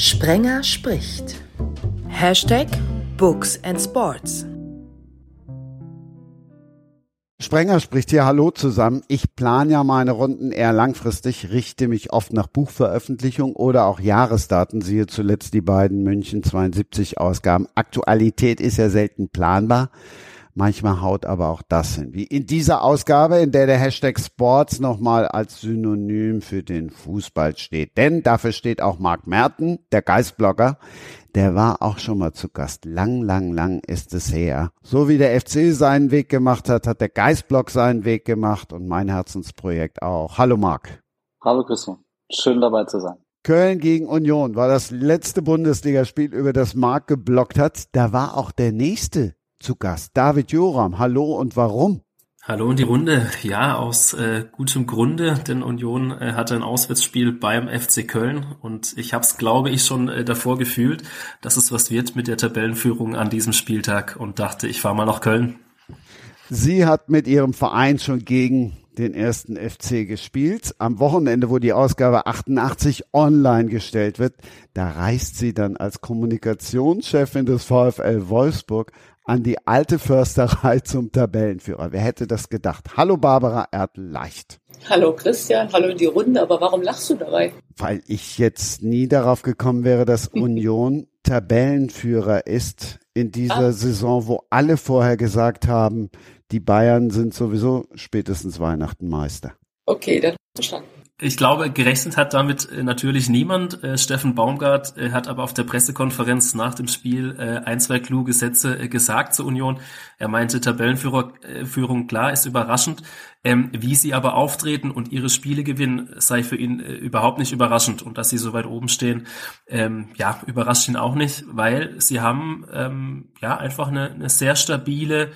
Sprenger spricht. Hashtag Books and Sports. Sprenger spricht hier Hallo zusammen. Ich plane ja meine Runden eher langfristig, richte mich oft nach Buchveröffentlichung oder auch Jahresdaten, siehe zuletzt die beiden München 72 Ausgaben. Aktualität ist ja selten planbar. Manchmal haut aber auch das hin. Wie in dieser Ausgabe, in der der Hashtag Sports nochmal als Synonym für den Fußball steht. Denn dafür steht auch Marc Merten, der Geistblogger. Der war auch schon mal zu Gast. Lang, lang, lang ist es her. So wie der FC seinen Weg gemacht hat, hat der Geistblog seinen Weg gemacht und mein Herzensprojekt auch. Hallo Marc. Hallo Christian. Schön dabei zu sein. Köln gegen Union war das letzte Bundesligaspiel, über das Marc geblockt hat. Da war auch der nächste zu Gast. David Joram, hallo und warum? Hallo in die Runde. Ja, aus äh, gutem Grunde, denn Union äh, hatte ein Auswärtsspiel beim FC Köln und ich habe es, glaube ich, schon äh, davor gefühlt, dass es was wird mit der Tabellenführung an diesem Spieltag und dachte, ich fahre mal nach Köln. Sie hat mit ihrem Verein schon gegen den ersten FC gespielt. Am Wochenende, wo die Ausgabe 88 online gestellt wird, da reist sie dann als Kommunikationschefin des VfL Wolfsburg an die alte Försterei zum Tabellenführer. Wer hätte das gedacht? Hallo Barbara Erdleicht. Hallo Christian, hallo in die Runde, aber warum lachst du dabei? Weil ich jetzt nie darauf gekommen wäre, dass Union Tabellenführer ist in dieser ah. Saison, wo alle vorher gesagt haben, die Bayern sind sowieso spätestens Weihnachten Meister. Okay, dann verstanden. Ich glaube, gerechnet hat damit äh, natürlich niemand. Äh, Steffen Baumgart äh, hat aber auf der Pressekonferenz nach dem Spiel ein, zwei kluge Sätze gesagt zur Union. Er meinte, Tabellenführung, klar, ist überraschend. Ähm, wie sie aber auftreten und ihre Spiele gewinnen, sei für ihn überhaupt nicht überraschend. Und dass sie so weit oben stehen, ähm, ja, überrascht ihn auch nicht, weil sie haben ähm, ja einfach eine, eine sehr stabile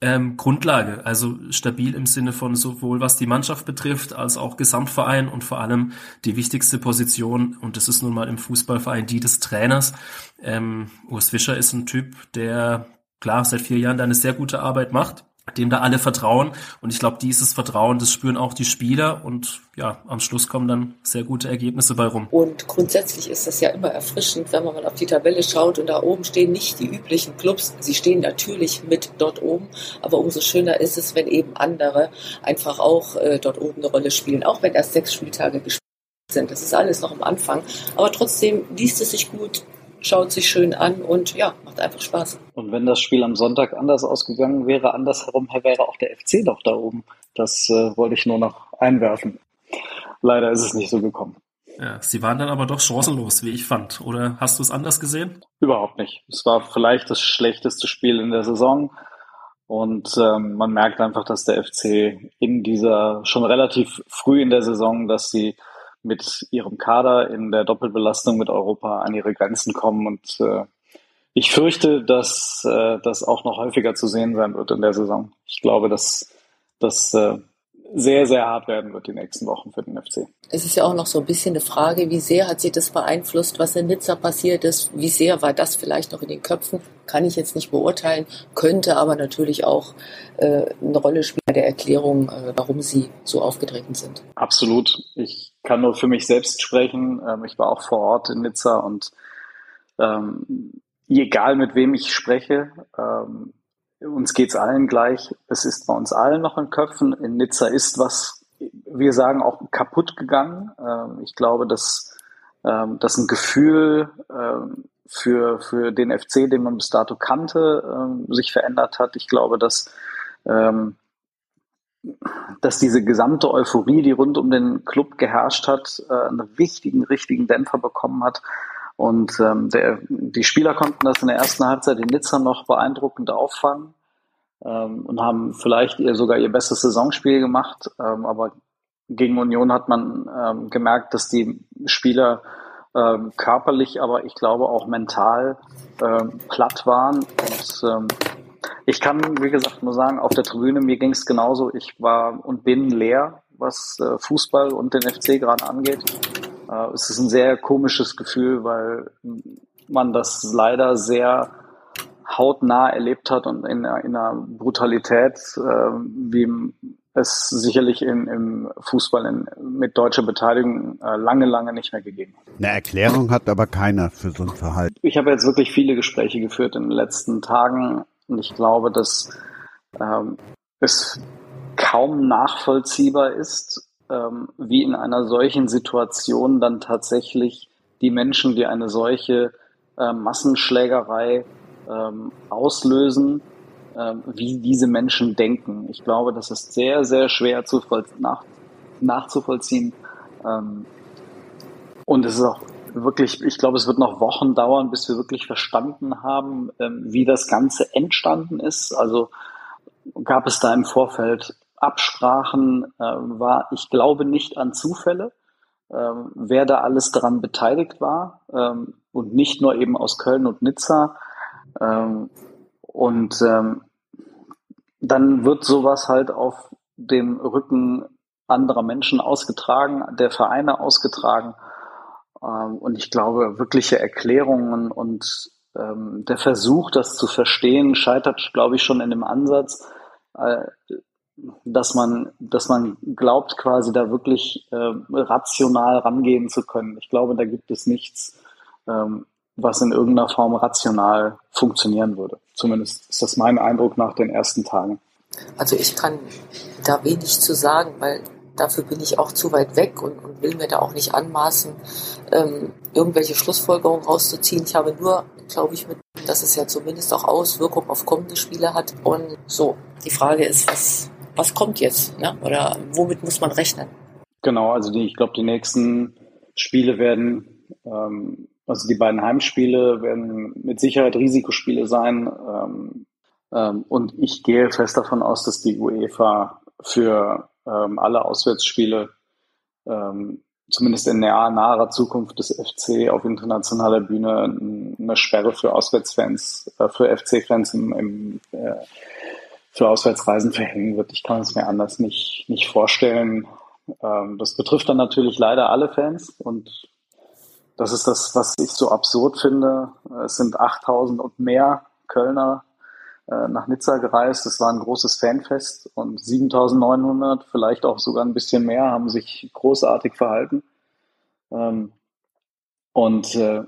ähm, Grundlage, also stabil im Sinne von sowohl was die Mannschaft betrifft, als auch Gesamtverein und vor allem die wichtigste Position, und das ist nun mal im Fußballverein die des Trainers. Ähm, Urs Fischer ist ein Typ, der klar seit vier Jahren da eine sehr gute Arbeit macht dem da alle vertrauen. Und ich glaube, dieses Vertrauen, das spüren auch die Spieler. Und ja, am Schluss kommen dann sehr gute Ergebnisse bei rum. Und grundsätzlich ist das ja immer erfrischend, wenn man mal auf die Tabelle schaut und da oben stehen nicht die üblichen Clubs. Sie stehen natürlich mit dort oben. Aber umso schöner ist es, wenn eben andere einfach auch äh, dort oben eine Rolle spielen. Auch wenn erst sechs Spieltage gespielt sind. Das ist alles noch am Anfang. Aber trotzdem liest es sich gut, schaut sich schön an und ja, macht einfach Spaß. Und wenn das Spiel am Sonntag anders ausgegangen wäre, andersherum wäre auch der FC doch da oben. Das äh, wollte ich nur noch einwerfen. Leider ist es nicht so gekommen. Ja, sie waren dann aber doch chancenlos, wie ich fand. Oder hast du es anders gesehen? Überhaupt nicht. Es war vielleicht das schlechteste Spiel in der Saison. Und ähm, man merkt einfach, dass der FC in dieser schon relativ früh in der Saison, dass sie mit ihrem Kader in der Doppelbelastung mit Europa an ihre Grenzen kommen. Und äh, ich fürchte, dass äh, das auch noch häufiger zu sehen sein wird in der Saison. Ich glaube, dass das äh, sehr, sehr hart werden wird die nächsten Wochen für den FC. Es ist ja auch noch so ein bisschen eine Frage, wie sehr hat sich das beeinflusst, was in Nizza passiert ist? Wie sehr war das vielleicht noch in den Köpfen? Kann ich jetzt nicht beurteilen, könnte aber natürlich auch äh, eine Rolle spielen bei der Erklärung, äh, warum sie so aufgetreten sind. Absolut. Ich kann nur für mich selbst sprechen. Ähm, ich war auch vor Ort in Nizza und ähm, egal mit wem ich spreche, ähm, uns geht's allen gleich. Es ist bei uns allen noch in Köpfen. In Nizza ist was, wir sagen, auch kaputt gegangen. Ähm, ich glaube, dass, ähm, dass ein Gefühl ähm, für, für den FC, den man bis dato kannte, sich verändert hat. Ich glaube, dass dass diese gesamte Euphorie, die rund um den Club geherrscht hat, äh, einen richtigen, richtigen Dämpfer bekommen hat. Und ähm, der, die Spieler konnten das in der ersten Halbzeit in Nizza noch beeindruckend auffangen ähm, und haben vielleicht ihr, sogar ihr bestes Saisonspiel gemacht. Ähm, aber gegen Union hat man ähm, gemerkt, dass die Spieler ähm, körperlich, aber ich glaube auch mental ähm, platt waren und ähm, ich kann, wie gesagt, nur sagen, auf der Tribüne, mir ging es genauso. Ich war und bin leer, was äh, Fußball und den FC gerade angeht. Äh, es ist ein sehr komisches Gefühl, weil man das leider sehr hautnah erlebt hat und in, in einer Brutalität, äh, wie es sicherlich in, im Fußball in, mit deutscher Beteiligung äh, lange, lange nicht mehr gegeben Eine Erklärung hat aber keiner für so ein Verhalten. Ich habe jetzt wirklich viele Gespräche geführt in den letzten Tagen und ich glaube, dass ähm, es kaum nachvollziehbar ist, ähm, wie in einer solchen Situation dann tatsächlich die Menschen, die eine solche äh, Massenschlägerei ähm, auslösen, ähm, wie diese Menschen denken. Ich glaube, das ist sehr, sehr schwer zu nach, nachzuvollziehen. Ähm, und es ist auch wirklich, ich glaube, es wird noch Wochen dauern, bis wir wirklich verstanden haben, ähm, wie das Ganze entstanden ist. Also gab es da im Vorfeld Absprachen, äh, war, ich glaube nicht an Zufälle, ähm, wer da alles daran beteiligt war ähm, und nicht nur eben aus Köln und Nizza. Ähm, und ähm, dann wird sowas halt auf dem Rücken anderer Menschen ausgetragen, der Vereine ausgetragen. Ähm, und ich glaube, wirkliche Erklärungen und ähm, der Versuch, das zu verstehen, scheitert, glaube ich, schon in dem Ansatz, äh, dass man, dass man glaubt, quasi da wirklich äh, rational rangehen zu können. Ich glaube, da gibt es nichts, ähm, was in irgendeiner Form rational funktionieren würde. Zumindest ist das mein Eindruck nach den ersten Tagen. Also ich kann da wenig zu sagen, weil dafür bin ich auch zu weit weg und, und will mir da auch nicht anmaßen, ähm, irgendwelche Schlussfolgerungen rauszuziehen. Ich habe nur, glaube ich, mit, dass es ja zumindest auch Auswirkungen auf kommende Spiele hat. Und so, die Frage ist, was, was kommt jetzt? Ne? Oder womit muss man rechnen? Genau, also die, ich glaube, die nächsten Spiele werden ähm, also die beiden Heimspiele werden mit Sicherheit Risikospiele sein. Ähm, ähm, und ich gehe fest davon aus, dass die UEFA für ähm, alle Auswärtsspiele ähm, zumindest in naher, naher Zukunft des FC auf internationaler Bühne eine Sperre für Auswärtsfans, äh, für FC-Fans im, im äh, für Auswärtsreisen verhängen wird. Ich kann es mir anders nicht, nicht vorstellen. Ähm, das betrifft dann natürlich leider alle Fans und das ist das, was ich so absurd finde. Es sind 8000 und mehr Kölner äh, nach Nizza gereist. Es war ein großes Fanfest und 7900, vielleicht auch sogar ein bisschen mehr, haben sich großartig verhalten. Ähm, und äh,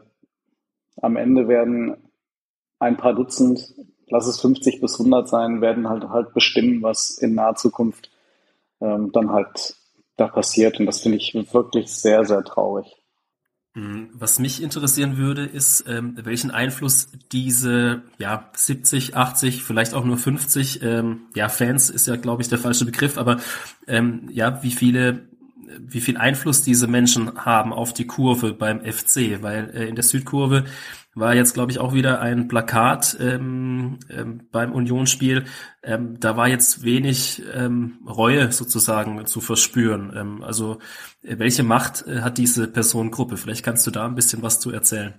am Ende werden ein paar Dutzend, lass es 50 bis 100 sein, werden halt halt bestimmen, was in naher Zukunft ähm, dann halt da passiert. Und das finde ich wirklich sehr, sehr traurig. Mhm. Was mich interessieren würde, ist, ähm, welchen Einfluss diese ja 70, 80, vielleicht auch nur 50 ähm, ja Fans ist ja glaube ich der falsche Begriff, aber ähm, ja wie viele wie viel Einfluss diese Menschen haben auf die Kurve beim FC, weil äh, in der Südkurve war jetzt, glaube ich, auch wieder ein Plakat ähm, ähm, beim Unionsspiel. Ähm, da war jetzt wenig ähm, Reue sozusagen zu verspüren. Ähm, also äh, welche Macht äh, hat diese Personengruppe? Vielleicht kannst du da ein bisschen was zu erzählen.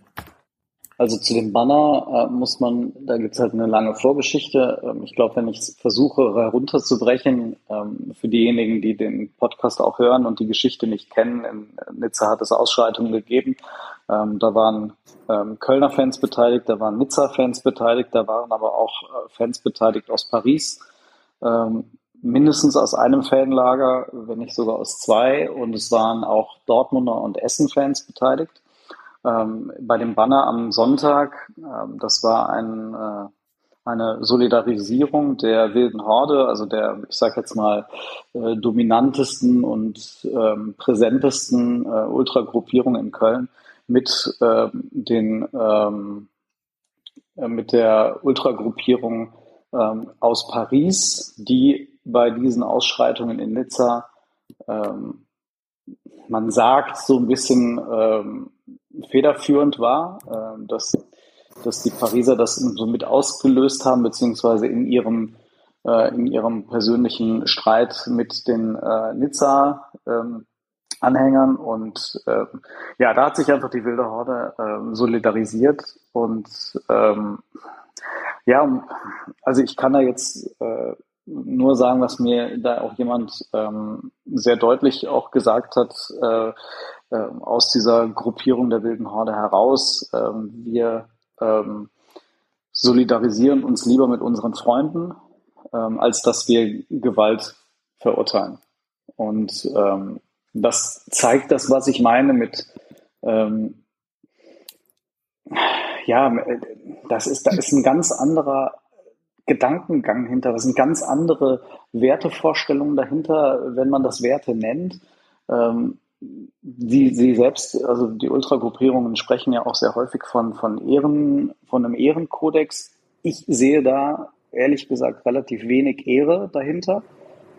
Also zu dem Banner äh, muss man, da gibt es halt eine lange Vorgeschichte. Ähm, ich glaube, wenn ich versuche herunterzubrechen, ähm, für diejenigen, die den Podcast auch hören und die Geschichte nicht kennen, in Nizza hat es Ausschreitungen gegeben. Ähm, da waren ähm, Kölner Fans beteiligt, da waren Nizza-Fans beteiligt, da waren aber auch äh, Fans beteiligt aus Paris. Ähm, mindestens aus einem Fanlager, wenn nicht sogar aus zwei. Und es waren auch Dortmunder und Essen-Fans beteiligt ähm, bei dem Banner am Sonntag, ähm, das war ein, äh, eine Solidarisierung der wilden Horde, also der, ich sage jetzt mal, äh, dominantesten und ähm, präsentesten äh, Ultragruppierung in Köln mit äh, den ähm, äh, mit der Ultragruppierung ähm, aus Paris, die bei diesen Ausschreitungen in Nizza ähm, man sagt so ein bisschen ähm, federführend war, äh, dass, dass die Pariser das so mit ausgelöst haben, beziehungsweise in ihrem, äh, in ihrem persönlichen Streit mit den äh, Nizza ähm, Anhängern und äh, ja, da hat sich einfach die wilde Horde äh, solidarisiert und ähm, ja, also ich kann da jetzt äh, nur sagen, was mir da auch jemand ähm, sehr deutlich auch gesagt hat, äh, äh, aus dieser Gruppierung der wilden Horde heraus. Ähm, wir ähm, solidarisieren uns lieber mit unseren Freunden, ähm, als dass wir Gewalt verurteilen. Und ähm, das zeigt das, was ich meine mit ähm, ja, das ist, da ist ein ganz anderer Gedankengang hinter, das sind ganz andere Wertevorstellungen dahinter, wenn man das Werte nennt. Ähm, sie, sie selbst, also die Ultragruppierungen sprechen ja auch sehr häufig von, von Ehren, von einem Ehrenkodex. Ich sehe da ehrlich gesagt relativ wenig Ehre dahinter,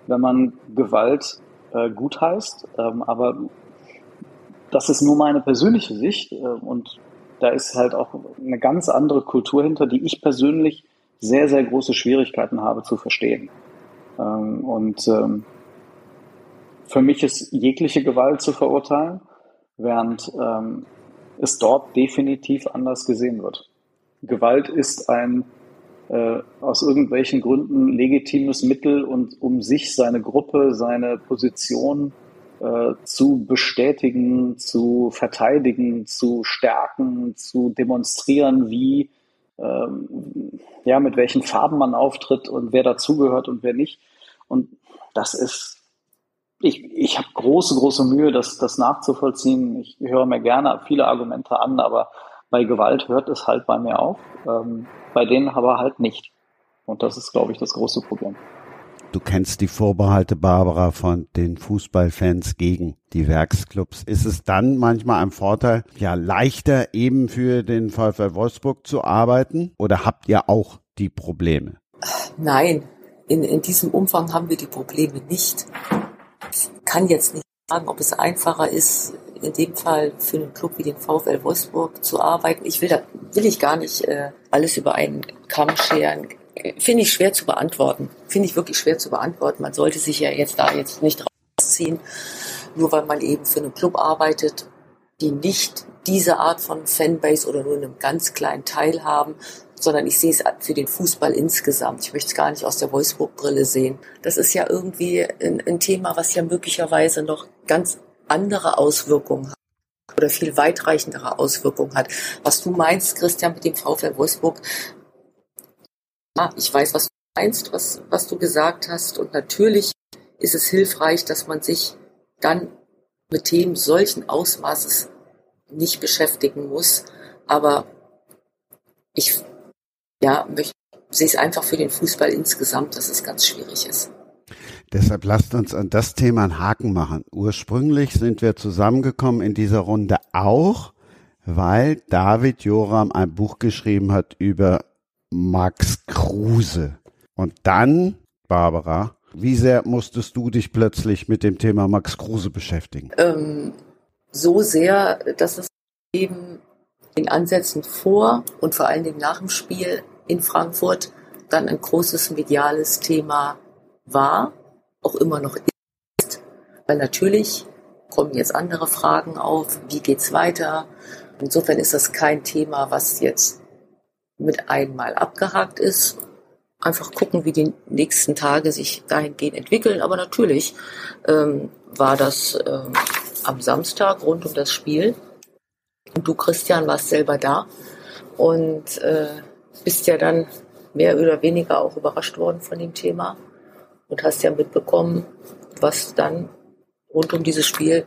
wenn man Gewalt äh, gut heißt. Ähm, aber das ist nur meine persönliche Sicht äh, und da ist halt auch eine ganz andere Kultur hinter, die ich persönlich sehr, sehr große Schwierigkeiten habe zu verstehen. Ähm, und ähm, für mich ist jegliche Gewalt zu verurteilen, während ähm, es dort definitiv anders gesehen wird. Gewalt ist ein äh, aus irgendwelchen Gründen legitimes Mittel und um sich, seine Gruppe, seine Position äh, zu bestätigen, zu verteidigen, zu stärken, zu demonstrieren, wie ähm, ja mit welchen Farben man auftritt und wer dazugehört und wer nicht. Und das ist ich, ich habe große, große Mühe, das, das nachzuvollziehen. Ich höre mir gerne viele Argumente an, aber bei Gewalt hört es halt bei mir auf, ähm, bei denen aber halt nicht. Und das ist, glaube ich, das große Problem. Du kennst die Vorbehalte, Barbara, von den Fußballfans gegen die Werksclubs. Ist es dann manchmal ein Vorteil, ja, leichter eben für den VfL Wolfsburg zu arbeiten? Oder habt ihr auch die Probleme? Nein, in, in diesem Umfang haben wir die Probleme nicht. Ich kann jetzt nicht sagen, ob es einfacher ist, in dem Fall für einen Club wie den VfL Wolfsburg zu arbeiten. Ich will da will ich gar nicht äh, alles über einen Kamm scheren. Finde ich schwer zu beantworten. Finde ich wirklich schwer zu beantworten. Man sollte sich ja jetzt da jetzt nicht rausziehen, nur weil man eben für einen Club arbeitet, die nicht diese Art von Fanbase oder nur einen ganz kleinen Teil haben, sondern ich sehe es für den Fußball insgesamt. Ich möchte es gar nicht aus der Wolfsburg-Brille sehen. Das ist ja irgendwie ein, ein Thema, was ja möglicherweise noch ganz andere Auswirkungen hat oder viel weitreichendere Auswirkungen hat. Was du meinst, Christian, mit dem VfL Wolfsburg, ja, ich weiß, was du meinst, was, was du gesagt hast. Und natürlich ist es hilfreich, dass man sich dann mit Themen solchen Ausmaßes nicht beschäftigen muss. Aber ich ja, möchte, sehe es einfach für den Fußball insgesamt, dass es ganz schwierig ist. Deshalb lasst uns an das Thema einen Haken machen. Ursprünglich sind wir zusammengekommen in dieser Runde auch, weil David Joram ein Buch geschrieben hat über Max Kruse. Und dann, Barbara, wie sehr musstest du dich plötzlich mit dem Thema Max Kruse beschäftigen? Ähm, so sehr, dass es eben den Ansätzen vor und vor allen Dingen nach dem Spiel in Frankfurt dann ein großes mediales Thema war, auch immer noch ist, weil natürlich kommen jetzt andere Fragen auf, wie geht's weiter? Insofern ist das kein Thema, was jetzt mit einmal abgehakt ist. Einfach gucken, wie die nächsten Tage sich dahingehend entwickeln. Aber natürlich ähm, war das ähm, am Samstag rund um das Spiel. Und du, Christian, warst selber da und äh, bist ja dann mehr oder weniger auch überrascht worden von dem Thema und hast ja mitbekommen, was dann rund um dieses Spiel,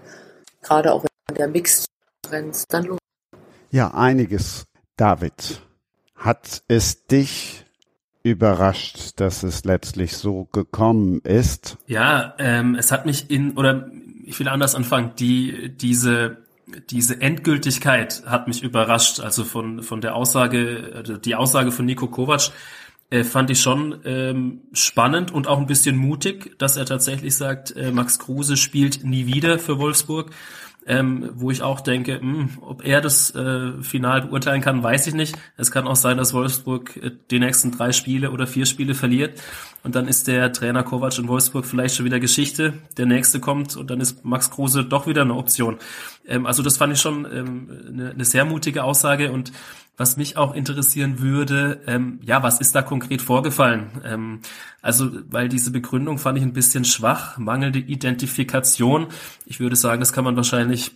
gerade auch in der Mixed-Konferenz, dann los. Ja, einiges. David, hat es dich überrascht, dass es letztlich so gekommen ist? Ja, ähm, es hat mich in, oder ich will anders anfangen, die, diese, diese Endgültigkeit hat mich überrascht. Also von, von der Aussage, also die Aussage von Nico Kovac, äh, fand ich schon ähm, spannend und auch ein bisschen mutig, dass er tatsächlich sagt, äh, Max Kruse spielt nie wieder für Wolfsburg. Ähm, wo ich auch denke, mh, hm, ob er das äh, final beurteilen kann, weiß ich nicht. Es kann auch sein, dass Wolfsburg äh, die nächsten drei Spiele oder vier Spiele verliert und dann ist der Trainer Kovac in Wolfsburg vielleicht schon wieder Geschichte. Der nächste kommt und dann ist Max Kruse doch wieder eine Option. Ähm, also das fand ich schon ähm, eine, eine sehr mutige Aussage und was mich auch interessieren würde, ähm, ja, was ist da konkret vorgefallen? Ähm, also, weil diese Begründung fand ich ein bisschen schwach, mangelnde Identifikation. Ich würde sagen, das kann man wahrscheinlich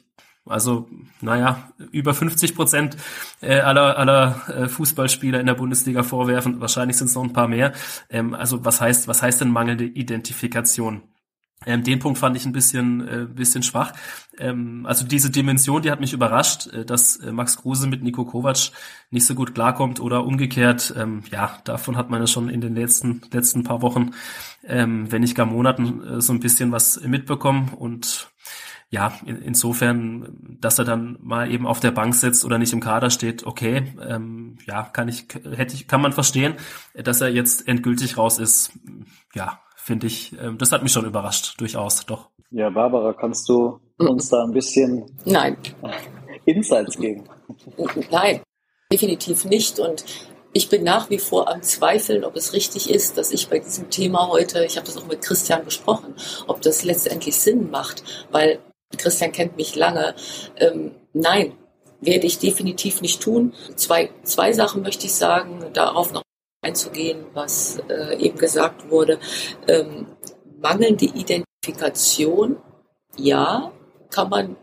also, naja, über 50 Prozent äh, aller, aller äh, Fußballspieler in der Bundesliga vorwerfen. Wahrscheinlich sind es noch ein paar mehr. Ähm, also, was heißt, was heißt denn mangelnde Identifikation? Ähm, den Punkt fand ich ein bisschen, äh, bisschen schwach. Ähm, also diese Dimension, die hat mich überrascht, äh, dass äh, Max Kruse mit Nico Kovac nicht so gut klarkommt oder umgekehrt. Ähm, ja, davon hat man ja schon in den letzten, letzten paar Wochen, ähm, wenn nicht gar Monaten, äh, so ein bisschen was mitbekommen und ja, in, insofern, dass er dann mal eben auf der Bank sitzt oder nicht im Kader steht, okay, ähm, ja, kann ich, hätte ich, kann man verstehen, dass er jetzt endgültig raus ist. Ja, finde ich, ähm, das hat mich schon überrascht, durchaus, doch. Ja, Barbara, kannst du uns da ein bisschen Nein. Insights geben? Nein, definitiv nicht. Und ich bin nach wie vor am Zweifeln, ob es richtig ist, dass ich bei diesem Thema heute, ich habe das auch mit Christian besprochen, ob das letztendlich Sinn macht, weil Christian kennt mich lange. Ähm, nein, werde ich definitiv nicht tun. Zwei, zwei Sachen möchte ich sagen, darauf noch einzugehen, was äh, eben gesagt wurde. Ähm, mangelnde Identifikation, ja, kann man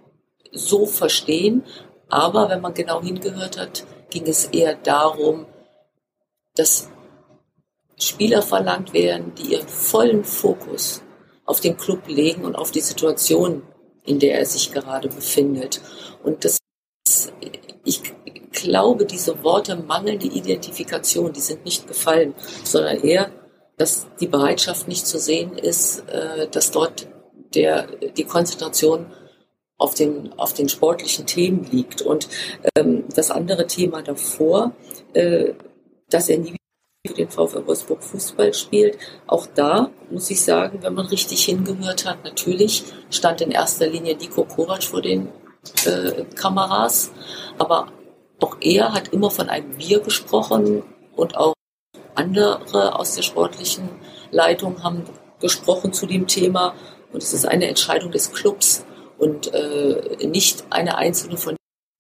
so verstehen, aber wenn man genau hingehört hat, ging es eher darum, dass Spieler verlangt werden, die ihren vollen Fokus auf den Club legen und auf die Situation, in der er sich gerade befindet. Und das, glaube, diese Worte mangelnde Identifikation, die sind nicht gefallen, sondern eher, dass die Bereitschaft nicht zu sehen ist, äh, dass dort der, die Konzentration auf den, auf den sportlichen Themen liegt. Und ähm, das andere Thema davor, äh, dass er nie für den VfL Wolfsburg Fußball spielt. Auch da muss ich sagen, wenn man richtig hingehört hat, natürlich stand in erster Linie Nico Kovac vor den äh, Kameras, aber auch er hat immer von einem Wir gesprochen und auch andere aus der sportlichen Leitung haben gesprochen zu dem Thema. Und es ist eine Entscheidung des Clubs und äh, nicht eine einzelne von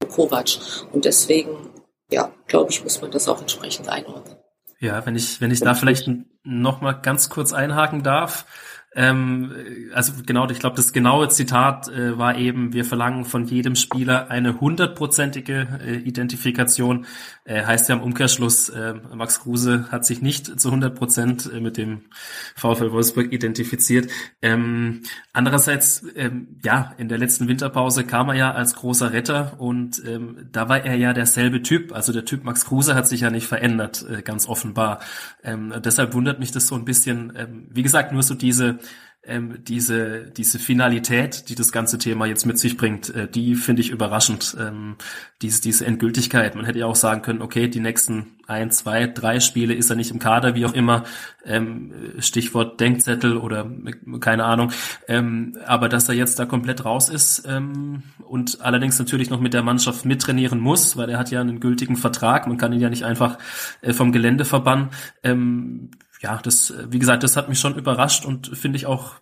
Kovac. Und deswegen, ja, glaube ich, muss man das auch entsprechend einordnen. Ja, wenn ich, wenn ich da vielleicht noch mal ganz kurz einhaken darf. Ähm, also genau, ich glaube, das genaue Zitat äh, war eben, wir verlangen von jedem Spieler eine hundertprozentige äh, Identifikation. Äh, heißt ja im Umkehrschluss, äh, Max Kruse hat sich nicht zu 100 Prozent äh, mit dem VfL Wolfsburg identifiziert. Ähm, andererseits, ähm, ja, in der letzten Winterpause kam er ja als großer Retter und ähm, da war er ja derselbe Typ. Also der Typ Max Kruse hat sich ja nicht verändert, äh, ganz offenbar. Ähm, deshalb wundert mich das so ein bisschen. Ähm, wie gesagt, nur so diese ähm, diese, diese Finalität, die das ganze Thema jetzt mit sich bringt, äh, die finde ich überraschend. Ähm, diese, diese Endgültigkeit. Man hätte ja auch sagen können, okay, die nächsten ein, zwei, drei Spiele ist er nicht im Kader, wie auch immer. Ähm, Stichwort Denkzettel oder keine Ahnung. Ähm, aber dass er jetzt da komplett raus ist ähm, und allerdings natürlich noch mit der Mannschaft mittrainieren muss, weil er hat ja einen gültigen Vertrag. Man kann ihn ja nicht einfach äh, vom Gelände verbannen. Ähm, ja, das, wie gesagt, das hat mich schon überrascht und finde ich auch,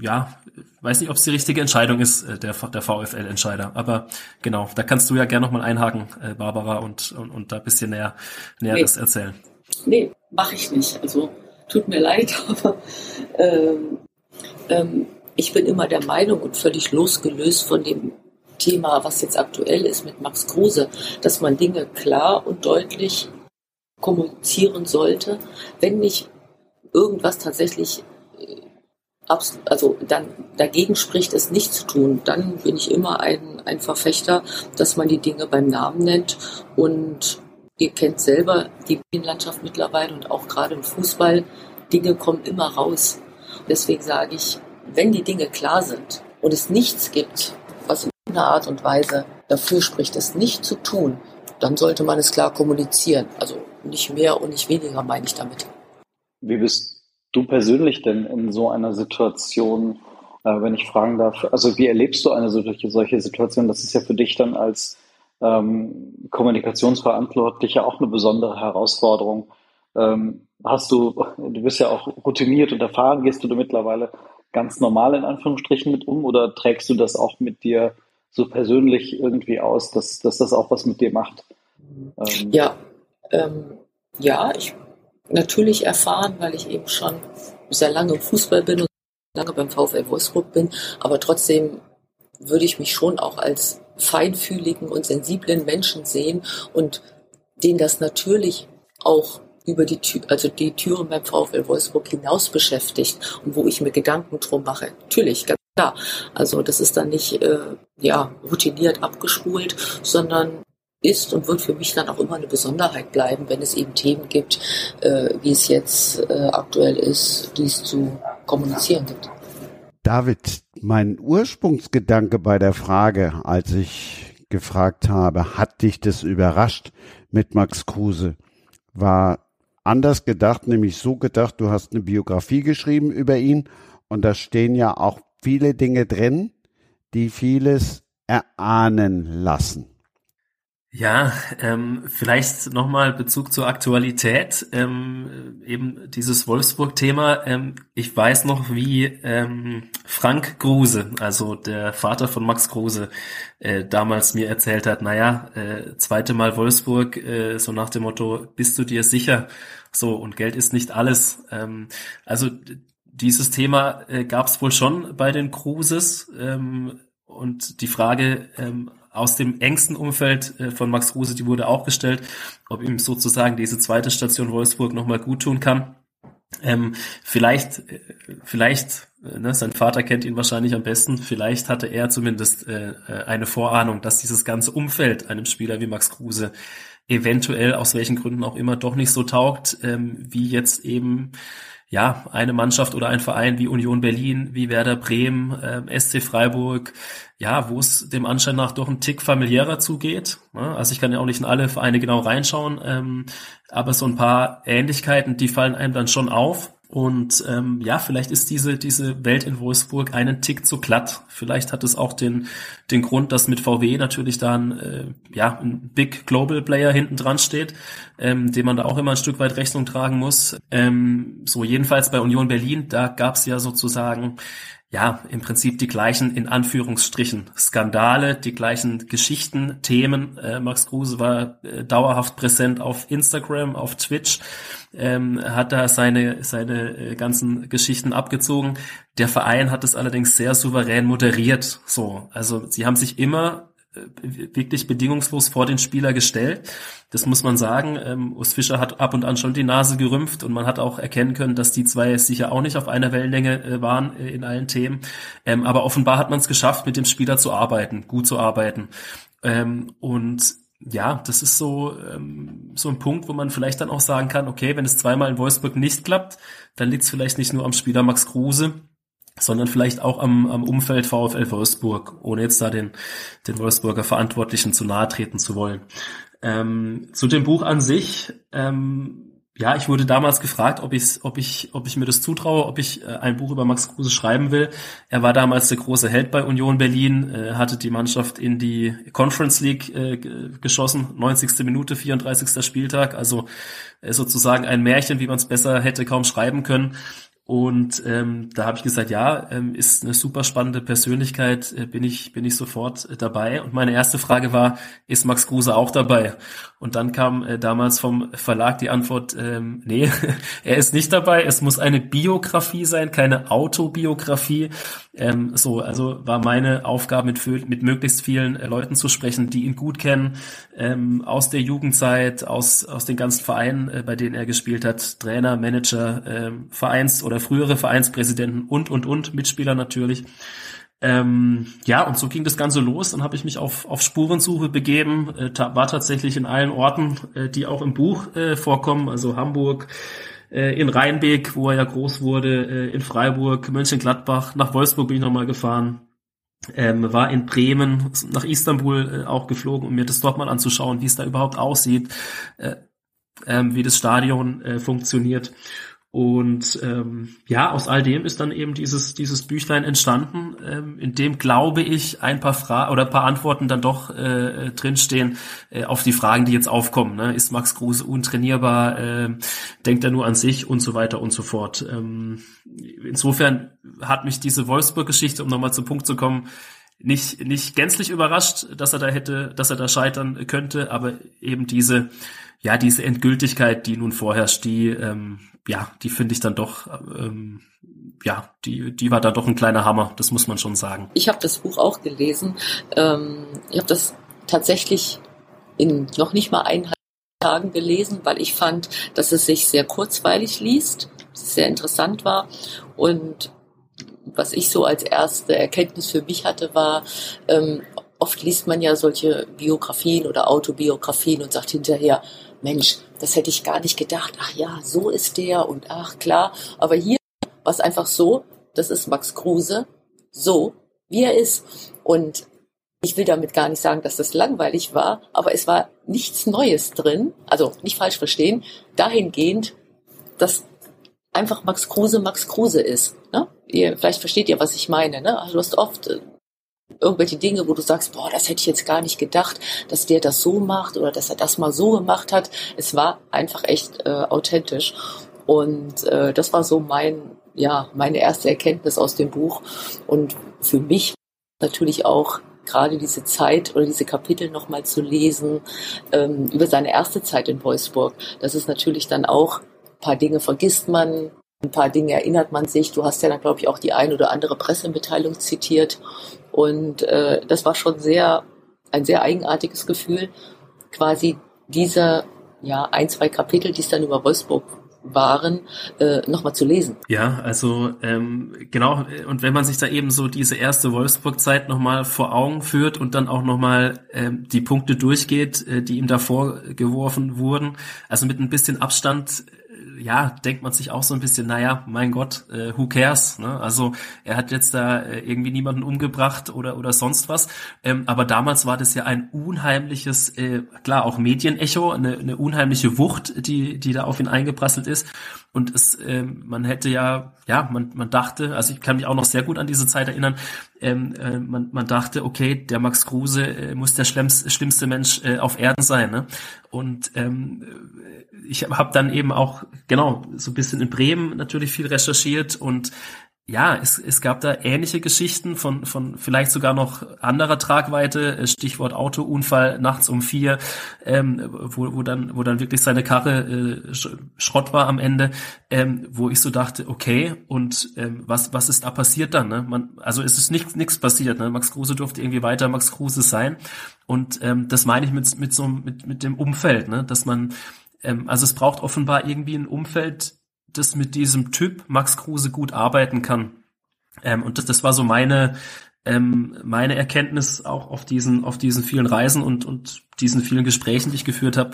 ja, weiß nicht, ob es die richtige Entscheidung ist, äh, der, der VfL-Entscheider. Aber genau, da kannst du ja gerne nochmal einhaken, äh, Barbara, und, und, und da ein bisschen näher, näher nee. das erzählen. Nee, mache ich nicht. Also tut mir leid, aber ähm, ähm, ich bin immer der Meinung und völlig losgelöst von dem Thema, was jetzt aktuell ist mit Max Kruse, dass man Dinge klar und deutlich kommunizieren sollte, wenn nicht irgendwas tatsächlich äh, also dann dagegen spricht, es nicht zu tun, dann bin ich immer ein, ein Verfechter, dass man die Dinge beim Namen nennt. Und ihr kennt selber die Medienlandschaft mittlerweile und auch gerade im Fußball, Dinge kommen immer raus. Deswegen sage ich, wenn die Dinge klar sind und es nichts gibt, was in irgendeiner Art und Weise dafür spricht, es nicht zu tun, dann sollte man es klar kommunizieren. Also nicht mehr und nicht weniger meine ich damit. Wie bist du persönlich denn in so einer Situation, äh, wenn ich fragen darf, also wie erlebst du eine solche, solche Situation? Das ist ja für dich dann als ähm, Kommunikationsverantwortlicher auch eine besondere Herausforderung. Ähm, hast du, du bist ja auch routiniert und erfahren, gehst du da mittlerweile ganz normal in Anführungsstrichen mit um oder trägst du das auch mit dir so persönlich irgendwie aus, dass, dass das auch was mit dir macht? Ähm, ja, ähm, ja, ich natürlich erfahren, weil ich eben schon sehr lange im Fußball bin und lange beim VfL Wolfsburg bin, aber trotzdem würde ich mich schon auch als feinfühligen und sensiblen Menschen sehen und den das natürlich auch über die Tür, also die Türen beim VfL Wolfsburg hinaus beschäftigt und wo ich mir Gedanken drum mache. Natürlich, ganz klar. Also das ist dann nicht äh, ja routiniert abgespult, sondern ist und wird für mich dann auch immer eine Besonderheit bleiben, wenn es eben Themen gibt, äh, wie es jetzt äh, aktuell ist, die es zu kommunizieren gibt. David, mein Ursprungsgedanke bei der Frage, als ich gefragt habe, hat dich das überrascht mit Max Kruse, war anders gedacht, nämlich so gedacht, du hast eine Biografie geschrieben über ihn und da stehen ja auch viele Dinge drin, die vieles erahnen lassen. Ja, ähm, vielleicht nochmal Bezug zur Aktualität, ähm, eben dieses Wolfsburg-Thema. Ähm, ich weiß noch, wie ähm, Frank Kruse, also der Vater von Max Kruse, äh, damals mir erzählt hat, naja, äh, zweite Mal Wolfsburg, äh, so nach dem Motto, bist du dir sicher? So, und Geld ist nicht alles. Ähm, also dieses Thema äh, gab es wohl schon bei den Cruises. Ähm, und die Frage, ähm, aus dem engsten Umfeld äh, von Max Kruse, die wurde auch gestellt, ob ihm sozusagen diese zweite Station Wolfsburg nochmal gut tun kann. Ähm, vielleicht, äh, vielleicht, äh, ne, sein Vater kennt ihn wahrscheinlich am besten, vielleicht hatte er zumindest äh, eine Vorahnung, dass dieses ganze Umfeld einem Spieler wie Max Kruse eventuell aus welchen Gründen auch immer doch nicht so taugt, ähm, wie jetzt eben ja, eine Mannschaft oder ein Verein wie Union Berlin, wie Werder Bremen, äh, SC Freiburg, ja, wo es dem Anschein nach doch ein Tick familiärer zugeht. Ne? Also ich kann ja auch nicht in alle Vereine genau reinschauen, ähm, aber so ein paar Ähnlichkeiten, die fallen einem dann schon auf. Und ähm, ja, vielleicht ist diese, diese Welt in Wolfsburg einen Tick zu glatt. Vielleicht hat es auch den, den Grund, dass mit VW natürlich da ein, äh, ja, ein Big Global Player hinten dran steht, ähm, dem man da auch immer ein Stück weit Rechnung tragen muss. Ähm, so jedenfalls bei Union Berlin, da gab es ja sozusagen ja, im Prinzip die gleichen, in Anführungsstrichen, Skandale, die gleichen Geschichten, Themen. Äh, Max Kruse war äh, dauerhaft präsent auf Instagram, auf Twitch, ähm, hat da seine, seine äh, ganzen Geschichten abgezogen. Der Verein hat es allerdings sehr souverän moderiert. So, also sie haben sich immer wirklich bedingungslos vor den Spieler gestellt. Das muss man sagen. Ähm, Urs Fischer hat ab und an schon die Nase gerümpft und man hat auch erkennen können, dass die zwei sicher auch nicht auf einer Wellenlänge äh, waren äh, in allen Themen. Ähm, aber offenbar hat man es geschafft, mit dem Spieler zu arbeiten, gut zu arbeiten. Ähm, und ja, das ist so, ähm, so ein Punkt, wo man vielleicht dann auch sagen kann, okay, wenn es zweimal in Wolfsburg nicht klappt, dann liegt es vielleicht nicht nur am Spieler Max Kruse, sondern vielleicht auch am, am Umfeld VfL Wolfsburg, ohne jetzt da den, den Wolfsburger Verantwortlichen zu nahe treten zu wollen. Ähm, zu dem Buch an sich, ähm, ja, ich wurde damals gefragt, ob ich, ob ich, ob ich mir das zutraue, ob ich äh, ein Buch über Max Kruse schreiben will. Er war damals der große Held bei Union Berlin, äh, hatte die Mannschaft in die Conference League äh, geschossen, 90. Minute, 34. Spieltag, also sozusagen ein Märchen, wie man es besser hätte kaum schreiben können. Und ähm, da habe ich gesagt, ja, ähm, ist eine super spannende Persönlichkeit, äh, bin ich bin ich sofort äh, dabei. Und meine erste Frage war, ist Max Kruse auch dabei? Und dann kam äh, damals vom Verlag die Antwort, ähm, nee, er ist nicht dabei. Es muss eine Biografie sein, keine Autobiografie. Ähm, so, also war meine Aufgabe mit mit möglichst vielen äh, Leuten zu sprechen, die ihn gut kennen, ähm, aus der Jugendzeit, aus aus den ganzen Vereinen, äh, bei denen er gespielt hat, Trainer, Manager, äh, Vereins- oder frühere Vereinspräsidenten und, und, und, Mitspieler natürlich. Ähm, ja, und so ging das Ganze los. Dann habe ich mich auf, auf Spurensuche begeben, äh, ta war tatsächlich in allen Orten, äh, die auch im Buch äh, vorkommen, also Hamburg, äh, in Rheinbeck, wo er ja groß wurde, äh, in Freiburg, Mönchengladbach, nach Wolfsburg bin ich nochmal gefahren, ähm, war in Bremen, nach Istanbul äh, auch geflogen, um mir das dort mal anzuschauen, wie es da überhaupt aussieht, äh, äh, wie das Stadion äh, funktioniert. Und ähm, ja, aus all dem ist dann eben dieses dieses Büchlein entstanden, ähm, in dem glaube ich ein paar Fragen oder ein paar Antworten dann doch äh, drinstehen äh, auf die Fragen, die jetzt aufkommen. Ne? Ist Max Kruse untrainierbar? Äh, denkt er nur an sich und so weiter und so fort. Ähm, insofern hat mich diese Wolfsburg-Geschichte, um nochmal zum Punkt zu kommen, nicht nicht gänzlich überrascht, dass er da hätte, dass er da scheitern könnte, aber eben diese ja diese Endgültigkeit, die nun vorherrscht, die ähm, ja, die finde ich dann doch, ähm, ja, die, die war da doch ein kleiner Hammer, das muss man schon sagen. Ich habe das Buch auch gelesen. Ähm, ich habe das tatsächlich in noch nicht mal eineinhalb Tagen gelesen, weil ich fand, dass es sich sehr kurzweilig liest, sehr interessant war und was ich so als erste Erkenntnis für mich hatte, war, ähm, oft liest man ja solche Biografien oder Autobiografien und sagt hinterher, Mensch, das hätte ich gar nicht gedacht. Ach ja, so ist der und ach klar. Aber hier war es einfach so, das ist Max Kruse, so wie er ist. Und ich will damit gar nicht sagen, dass das langweilig war, aber es war nichts Neues drin. Also nicht falsch verstehen, dahingehend, dass einfach Max Kruse Max Kruse ist. Ne? Ihr, vielleicht versteht ihr, was ich meine. Ne? Du hast oft äh, irgendwelche Dinge, wo du sagst, boah, das hätte ich jetzt gar nicht gedacht, dass der das so macht oder dass er das mal so gemacht hat. Es war einfach echt äh, authentisch. Und äh, das war so mein, ja, meine erste Erkenntnis aus dem Buch. Und für mich natürlich auch gerade diese Zeit oder diese Kapitel nochmal zu lesen ähm, über seine erste Zeit in Wolfsburg. Das ist natürlich dann auch paar Dinge vergisst man, ein paar Dinge erinnert man sich. Du hast ja dann, glaube ich, auch die ein oder andere Pressemitteilung zitiert. Und äh, das war schon sehr, ein sehr eigenartiges Gefühl, quasi diese ja, ein, zwei Kapitel, die es dann über Wolfsburg waren, äh, nochmal zu lesen. Ja, also ähm, genau, und wenn man sich da eben so diese erste Wolfsburg-Zeit nochmal vor Augen führt und dann auch nochmal ähm, die Punkte durchgeht, äh, die ihm davor geworfen wurden, also mit ein bisschen Abstand ja, denkt man sich auch so ein bisschen, naja, mein Gott, äh, who cares? Ne? Also er hat jetzt da äh, irgendwie niemanden umgebracht oder, oder sonst was. Ähm, aber damals war das ja ein unheimliches, äh, klar, auch Medienecho, eine, eine unheimliche Wucht, die, die da auf ihn eingeprasselt ist. Und es, ähm, man hätte ja, ja, man, man dachte, also ich kann mich auch noch sehr gut an diese Zeit erinnern, ähm, äh, man, man dachte, okay, der Max Kruse äh, muss der schlimmste, Mensch äh, auf Erden sein. Ne? Und ähm, ich habe dann eben auch, genau, so ein bisschen in Bremen natürlich viel recherchiert und ja, es, es gab da ähnliche Geschichten von, von vielleicht sogar noch anderer Tragweite, äh, Stichwort Autounfall nachts um vier, ähm, wo, wo, dann, wo dann wirklich seine Karre äh, Schrott war am Ende, ähm, wo ich so dachte, okay, und ähm, was, was ist da passiert dann? Ne? Man, also es ist nichts nichts passiert. Ne? Max Kruse durfte irgendwie weiter Max Kruse sein. Und ähm, das meine ich mit, mit so mit, mit dem Umfeld, ne? dass man, ähm, also es braucht offenbar irgendwie ein Umfeld, das mit diesem Typ Max Kruse gut arbeiten kann. Ähm, und das, das war so meine ähm, meine Erkenntnis auch auf diesen auf diesen vielen Reisen und und diesen vielen Gesprächen, die ich geführt habe.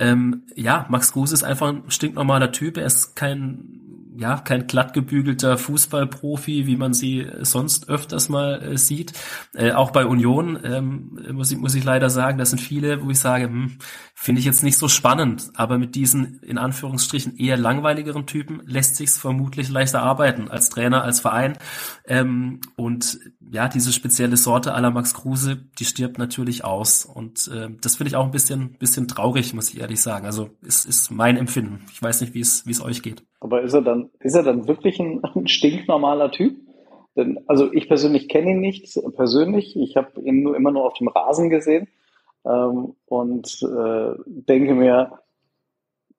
Ähm, ja, Max Kruse ist einfach ein stinknormaler Typ. Er ist kein ja, kein glattgebügelter Fußballprofi, wie man sie sonst öfters mal äh, sieht. Äh, auch bei Union ähm, muss, ich, muss ich leider sagen, das sind viele, wo ich sage, hm, finde ich jetzt nicht so spannend, aber mit diesen in Anführungsstrichen eher langweiligeren Typen lässt sich's vermutlich leichter arbeiten als Trainer, als Verein. Ähm, und ja, diese spezielle Sorte aller Max Kruse, die stirbt natürlich aus. Und äh, das finde ich auch ein bisschen, bisschen traurig, muss ich ehrlich sagen. Also ist, ist mein Empfinden. Ich weiß nicht, wie es, wie es euch geht. Aber ist er dann, ist er dann wirklich ein, ein stinknormaler Typ? Denn, also ich persönlich kenne ihn nicht persönlich. Ich habe ihn nur immer nur auf dem Rasen gesehen ähm, und äh, denke mir,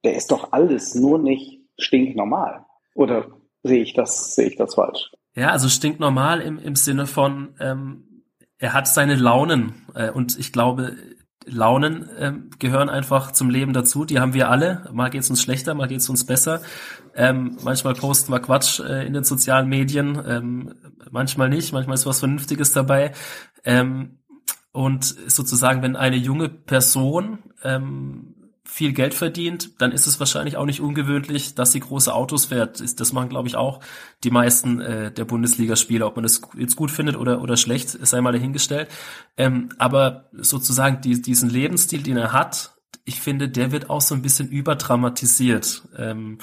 der ist doch alles nur nicht stinknormal. Oder sehe ich das, sehe ich das falsch? Ja, also stinknormal im, im Sinne von, ähm, er hat seine Launen äh, und ich glaube, Launen ähm, gehören einfach zum Leben dazu. Die haben wir alle. Mal geht's uns schlechter, mal geht's uns besser. Ähm, manchmal posten wir Quatsch äh, in den sozialen Medien, ähm, manchmal nicht. Manchmal ist was Vernünftiges dabei. Ähm, und sozusagen, wenn eine junge Person ähm, viel Geld verdient, dann ist es wahrscheinlich auch nicht ungewöhnlich, dass sie große Autos fährt. Das machen, glaube ich, auch die meisten äh, der Bundesligaspieler. Ob man das jetzt gut findet oder, oder schlecht, sei mal dahingestellt. Ähm, aber sozusagen die, diesen Lebensstil, den er hat, ich finde, der wird auch so ein bisschen überdramatisiert. Ähm,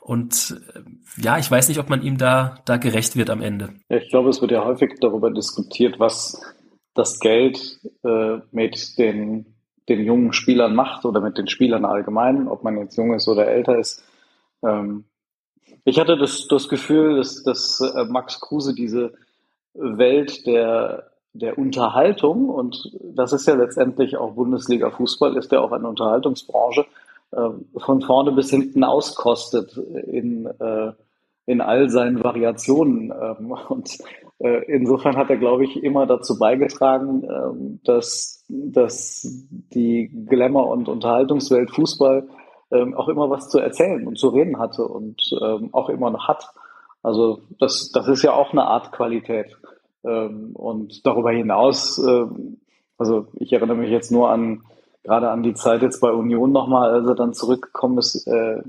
und äh, ja, ich weiß nicht, ob man ihm da, da gerecht wird am Ende. Ich glaube, es wird ja häufig darüber diskutiert, was das Geld äh, mit den den jungen Spielern macht oder mit den Spielern allgemein, ob man jetzt jung ist oder älter ist. Ähm, ich hatte das, das Gefühl, dass, dass äh, Max Kruse diese Welt der, der Unterhaltung, und das ist ja letztendlich auch Bundesliga-Fußball, ist ja auch eine Unterhaltungsbranche, äh, von vorne bis hinten auskostet in, äh, in all seinen Variationen. Ähm, und insofern hat er, glaube ich, immer dazu beigetragen, ähm, dass, dass die Glamour- und Unterhaltungswelt Fußball ähm, auch immer was zu erzählen und zu reden hatte und ähm, auch immer noch hat. Also das, das ist ja auch eine Art Qualität. Und darüber hinaus, also ich erinnere mich jetzt nur an gerade an die Zeit jetzt bei Union nochmal, als er dann zurückgekommen ist, äh,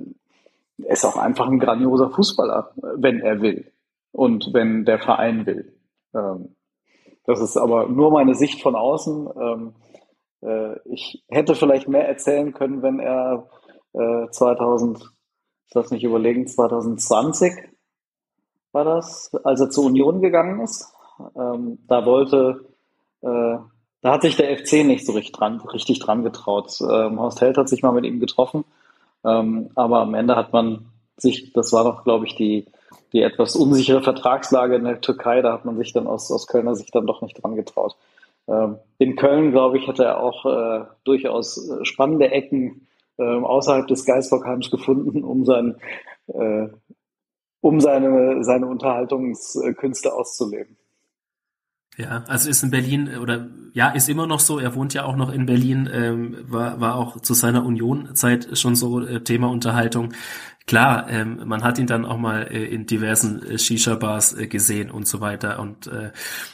ist auch einfach ein grandioser Fußballer, wenn er will und wenn der Verein will. Ähm, das ist aber nur meine Sicht von außen. Ähm, äh, ich hätte vielleicht mehr erzählen können, wenn er äh, 2000, ich lass mich überlegen, 2020 war das, als er zur Union gegangen ist. Ähm, da wollte, äh, da hat sich der FC nicht so richtig dran, richtig dran getraut. Ähm, Horst Held hat sich mal mit ihm getroffen, ähm, aber am Ende hat man sich, das war doch, glaube ich, die, die etwas unsichere Vertragslage in der Türkei, da hat man sich dann aus, aus Kölner Sicht dann doch nicht dran getraut. Ähm, in Köln, glaube ich, hätte er auch äh, durchaus äh, spannende Ecken äh, außerhalb des Geisbockheims gefunden, um sein, äh, um seine, seine Unterhaltungskünste auszuleben. Ja, also ist in Berlin oder ja, ist immer noch so. Er wohnt ja auch noch in Berlin, ähm, war, war auch zu seiner Union-Zeit schon so äh, Thema Unterhaltung. Klar, ähm, man hat ihn dann auch mal äh, in diversen äh, Shisha-Bars äh, gesehen und so weiter und äh,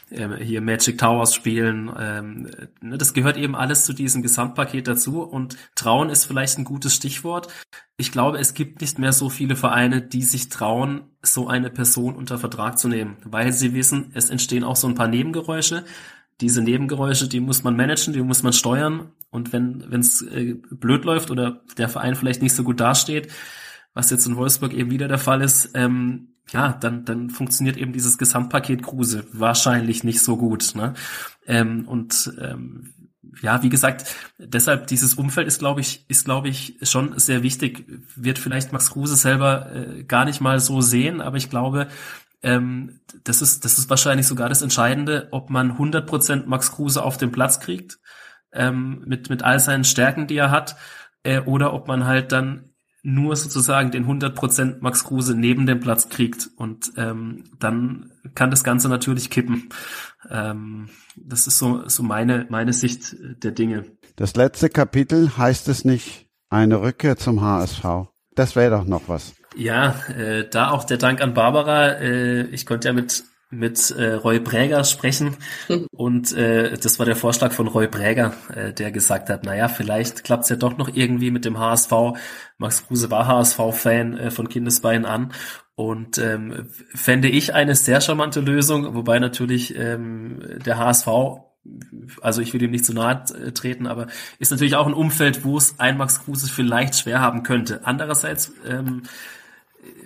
äh, hier Magic Towers spielen. Ähm, ne, das gehört eben alles zu diesem Gesamtpaket dazu und Trauen ist vielleicht ein gutes Stichwort. Ich glaube, es gibt nicht mehr so viele Vereine, die sich trauen, so eine Person unter Vertrag zu nehmen, weil sie wissen, es entstehen auch so ein paar Nebengeräusche. Diese Nebengeräusche, die muss man managen, die muss man steuern und wenn es äh, blöd läuft oder der Verein vielleicht nicht so gut dasteht, was jetzt in Wolfsburg eben wieder der Fall ist, ähm, ja, dann, dann funktioniert eben dieses Gesamtpaket Kruse wahrscheinlich nicht so gut. Ne? Ähm, und ähm, ja, wie gesagt, deshalb dieses Umfeld ist, glaube ich, ist, glaube ich, schon sehr wichtig. Wird vielleicht Max Kruse selber äh, gar nicht mal so sehen, aber ich glaube, ähm, das ist, das ist wahrscheinlich sogar das Entscheidende, ob man 100% Max Kruse auf den Platz kriegt, ähm, mit, mit all seinen Stärken, die er hat, äh, oder ob man halt dann nur sozusagen den 100% Max Kruse neben dem Platz kriegt und ähm, dann kann das Ganze natürlich kippen. Ähm, das ist so, so meine, meine Sicht der Dinge. Das letzte Kapitel heißt es nicht eine Rückkehr zum HSV. Das wäre doch noch was. Ja, äh, da auch der Dank an Barbara. Äh, ich konnte ja mit mit äh, Roy Präger sprechen und äh, das war der Vorschlag von Roy Präger, äh, der gesagt hat, naja, vielleicht klappt's ja doch noch irgendwie mit dem HSV. Max Kruse war HSV-Fan äh, von Kindesbeinen an und ähm, fände ich eine sehr charmante Lösung, wobei natürlich ähm, der HSV also ich will ihm nicht zu nahe treten, aber ist natürlich auch ein Umfeld, wo es ein Max Kruse vielleicht schwer haben könnte. Andererseits ähm,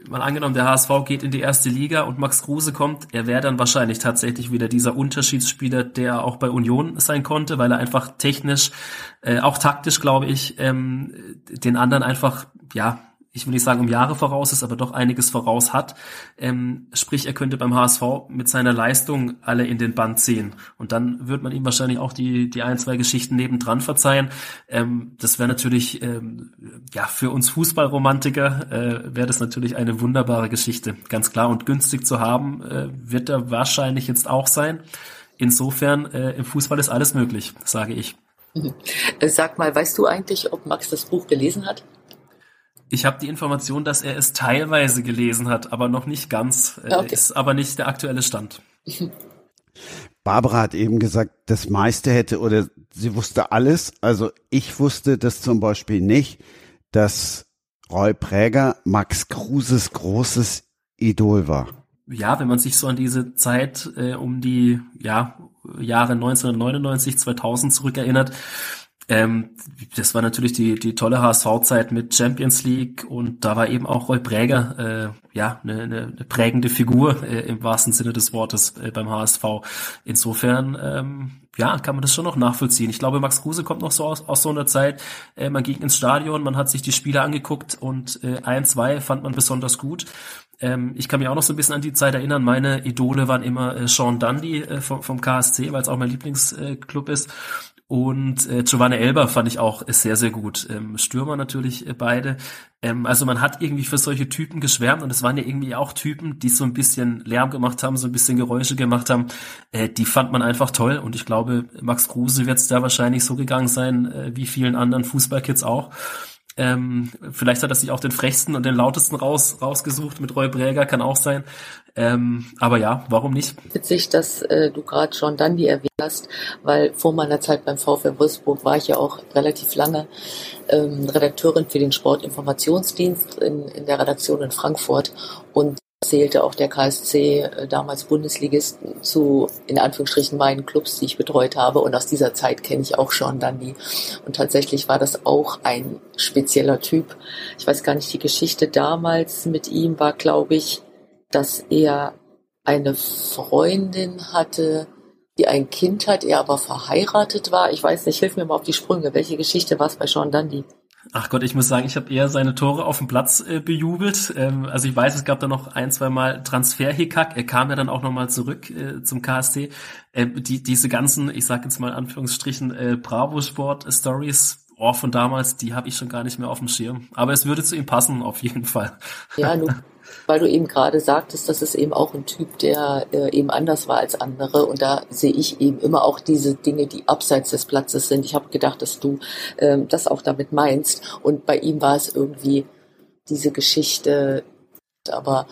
mal angenommen, der HSV geht in die erste Liga und Max Kruse kommt, er wäre dann wahrscheinlich tatsächlich wieder dieser Unterschiedsspieler, der auch bei Union sein konnte, weil er einfach technisch, äh, auch taktisch, glaube ich, ähm, den anderen einfach, ja, ich will nicht sagen um Jahre voraus ist, aber doch einiges voraus hat. Ähm, sprich, er könnte beim HSV mit seiner Leistung alle in den Band ziehen. Und dann wird man ihm wahrscheinlich auch die, die ein, zwei Geschichten nebendran verzeihen. Ähm, das wäre natürlich, ähm, ja, für uns Fußballromantiker äh, wäre das natürlich eine wunderbare Geschichte. Ganz klar. Und günstig zu haben, äh, wird er wahrscheinlich jetzt auch sein. Insofern, äh, im Fußball ist alles möglich, sage ich. Sag mal, weißt du eigentlich, ob Max das Buch gelesen hat? Ich habe die Information, dass er es teilweise gelesen hat, aber noch nicht ganz. Okay. Ist aber nicht der aktuelle Stand. Barbara hat eben gesagt, das meiste hätte oder sie wusste alles. Also ich wusste das zum Beispiel nicht, dass Roy Präger Max Kruses großes Idol war. Ja, wenn man sich so an diese Zeit äh, um die ja, Jahre 1999, 2000 zurückerinnert, ähm, das war natürlich die, die tolle HSV-Zeit mit Champions League und da war eben auch Roy Präger, äh, ja, eine, eine, eine prägende Figur äh, im wahrsten Sinne des Wortes äh, beim HSV. Insofern, ähm, ja, kann man das schon noch nachvollziehen. Ich glaube, Max Kruse kommt noch so aus, aus so einer Zeit, äh, man ging ins Stadion, man hat sich die Spiele angeguckt und äh, ein, zwei fand man besonders gut ähm, ich kann mich auch noch so ein bisschen an die Zeit erinnern. Meine Idole waren immer äh, Sean Dundee äh, vom, KSC, weil es auch mein Lieblingsclub äh, ist. Und äh, Giovanni Elber fand ich auch sehr, sehr gut. Ähm, Stürmer natürlich äh, beide. Ähm, also man hat irgendwie für solche Typen geschwärmt und es waren ja irgendwie auch Typen, die so ein bisschen Lärm gemacht haben, so ein bisschen Geräusche gemacht haben. Äh, die fand man einfach toll und ich glaube, Max Kruse wird es da wahrscheinlich so gegangen sein, äh, wie vielen anderen Fußballkids auch. Ähm, vielleicht hat er sich auch den frechsten und den lautesten raus, rausgesucht mit Roy Bräger, kann auch sein. Ähm, aber ja, warum nicht? Witzig, dass äh, du gerade John Dundee erwähnt hast, weil vor meiner Zeit beim VfL Wolfsburg war ich ja auch relativ lange ähm, Redakteurin für den Sportinformationsdienst in, in der Redaktion in Frankfurt und zählte auch der KSC, äh, damals Bundesligisten, zu, in Anführungsstrichen, meinen Clubs, die ich betreut habe. Und aus dieser Zeit kenne ich auch Sean Dundee. Und tatsächlich war das auch ein spezieller Typ. Ich weiß gar nicht, die Geschichte damals mit ihm war, glaube ich, dass er eine Freundin hatte, die ein Kind hat, er aber verheiratet war. Ich weiß nicht, hilf mir mal auf die Sprünge. Welche Geschichte war es bei Sean Dundee? Ach Gott, ich muss sagen, ich habe eher seine Tore auf dem Platz äh, bejubelt. Ähm, also ich weiß, es gab da noch ein, zwei Mal Transfer-Hickhack. Er kam ja dann auch nochmal zurück äh, zum KST. Äh, die, diese ganzen, ich sage jetzt mal in Anführungsstrichen, äh, Bravo-Sport-Stories oh, von damals, die habe ich schon gar nicht mehr auf dem Schirm. Aber es würde zu ihm passen, auf jeden Fall. Ja, nun, weil du eben gerade sagtest, das ist eben auch ein Typ, der äh, eben anders war als andere. Und da sehe ich eben immer auch diese Dinge, die abseits des Platzes sind. Ich habe gedacht, dass du ähm, das auch damit meinst. Und bei ihm war es irgendwie diese Geschichte. Aber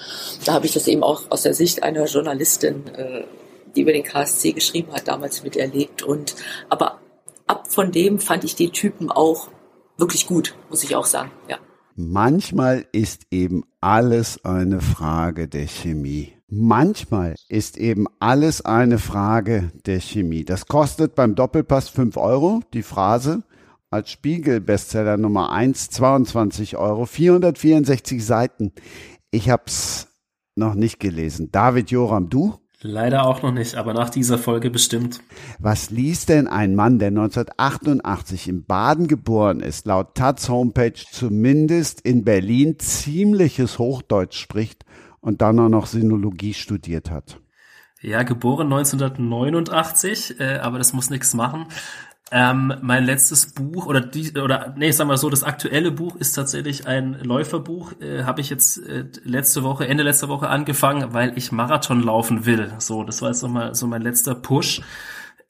da habe ich das eben auch aus der Sicht einer Journalistin, äh, die über den KSC geschrieben hat, damals miterlebt. Und aber ab von dem fand ich die Typen auch wirklich gut, muss ich auch sagen. Ja. Manchmal ist eben alles eine Frage der Chemie. Manchmal ist eben alles eine Frage der Chemie. Das kostet beim Doppelpass 5 Euro, die Phrase. Als Spiegel-Bestseller Nummer 1 22 Euro, 464 Seiten. Ich hab's noch nicht gelesen. David Joram, du? Leider auch noch nicht, aber nach dieser Folge bestimmt. Was liest denn ein Mann, der 1988 in Baden geboren ist, laut Taz Homepage zumindest in Berlin ziemliches Hochdeutsch spricht und dann auch noch Sinologie studiert hat? Ja, geboren 1989, äh, aber das muss nichts machen. Ähm, mein letztes Buch oder die oder nee, sagen wir so, das aktuelle Buch ist tatsächlich ein Läuferbuch. Äh, Habe ich jetzt äh, letzte Woche, Ende letzter Woche angefangen, weil ich Marathon laufen will. So, das war jetzt nochmal so mein letzter Push.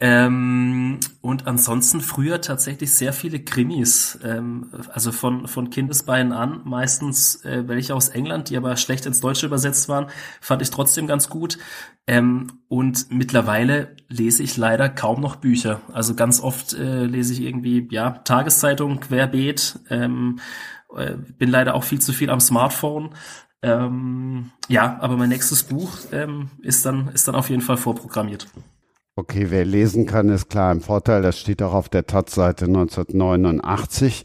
Ähm, und ansonsten früher tatsächlich sehr viele Krimis, ähm, also von, von Kindesbeinen an, meistens äh, welche aus England, die aber schlecht ins Deutsche übersetzt waren, fand ich trotzdem ganz gut. Ähm, und mittlerweile lese ich leider kaum noch Bücher. Also ganz oft äh, lese ich irgendwie, ja, Tageszeitung, querbeet, ähm, äh, bin leider auch viel zu viel am Smartphone. Ähm, ja, aber mein nächstes Buch ähm, ist dann ist dann auf jeden Fall vorprogrammiert. Okay, wer lesen kann, ist klar im Vorteil. Das steht auch auf der Taz-Seite 1989.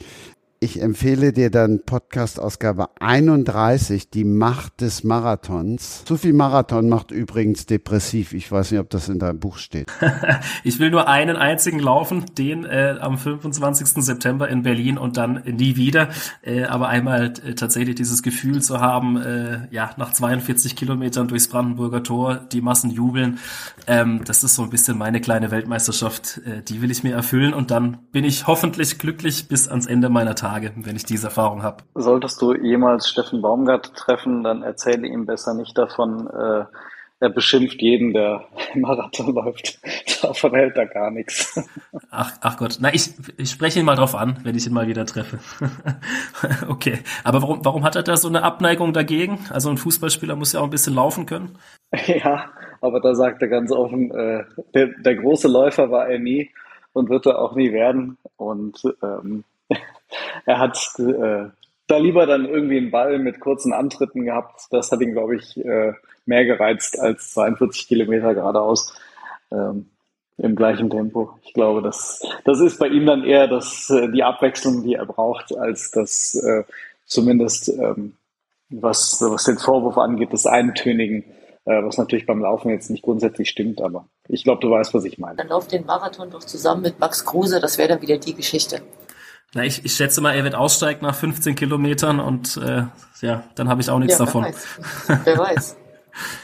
Ich empfehle dir dann Podcast-Ausgabe 31, die Macht des Marathons. Zu viel Marathon macht übrigens depressiv. Ich weiß nicht, ob das in deinem Buch steht. ich will nur einen einzigen laufen, den äh, am 25. September in Berlin und dann nie wieder. Äh, aber einmal äh, tatsächlich dieses Gefühl zu haben, äh, ja, nach 42 Kilometern durchs Brandenburger Tor, die Massen jubeln. Ähm, das ist so ein bisschen meine kleine Weltmeisterschaft. Äh, die will ich mir erfüllen und dann bin ich hoffentlich glücklich bis ans Ende meiner Tage. Tage, wenn ich diese Erfahrung habe. Solltest du jemals Steffen Baumgart treffen, dann erzähle ihm besser nicht davon, äh, er beschimpft jeden, der Marathon läuft. Davon hält er gar nichts. Ach, ach Gott, na ich, ich spreche ihn mal drauf an, wenn ich ihn mal wieder treffe. okay, aber warum, warum hat er da so eine Abneigung dagegen? Also ein Fußballspieler muss ja auch ein bisschen laufen können. Ja, aber da sagt er ganz offen, äh, der, der große Läufer war er nie und wird er auch nie werden. Und ähm, er hat äh, da lieber dann irgendwie einen Ball mit kurzen Antritten gehabt. Das hat ihn, glaube ich, äh, mehr gereizt als 42 Kilometer geradeaus ähm, im gleichen Tempo. Ich glaube, das, das ist bei ihm dann eher das, äh, die Abwechslung, die er braucht, als das äh, zumindest, ähm, was, was den Vorwurf angeht, des Eintönigen, äh, was natürlich beim Laufen jetzt nicht grundsätzlich stimmt, aber ich glaube, du weißt, was ich meine. Dann lauft den Marathon doch zusammen mit Max Kruse, das wäre dann wieder die Geschichte. Na, ich, ich schätze mal, er wird aussteigen nach 15 Kilometern und äh, ja, dann habe ich auch nichts ja, davon. Weiß. Wer weiß.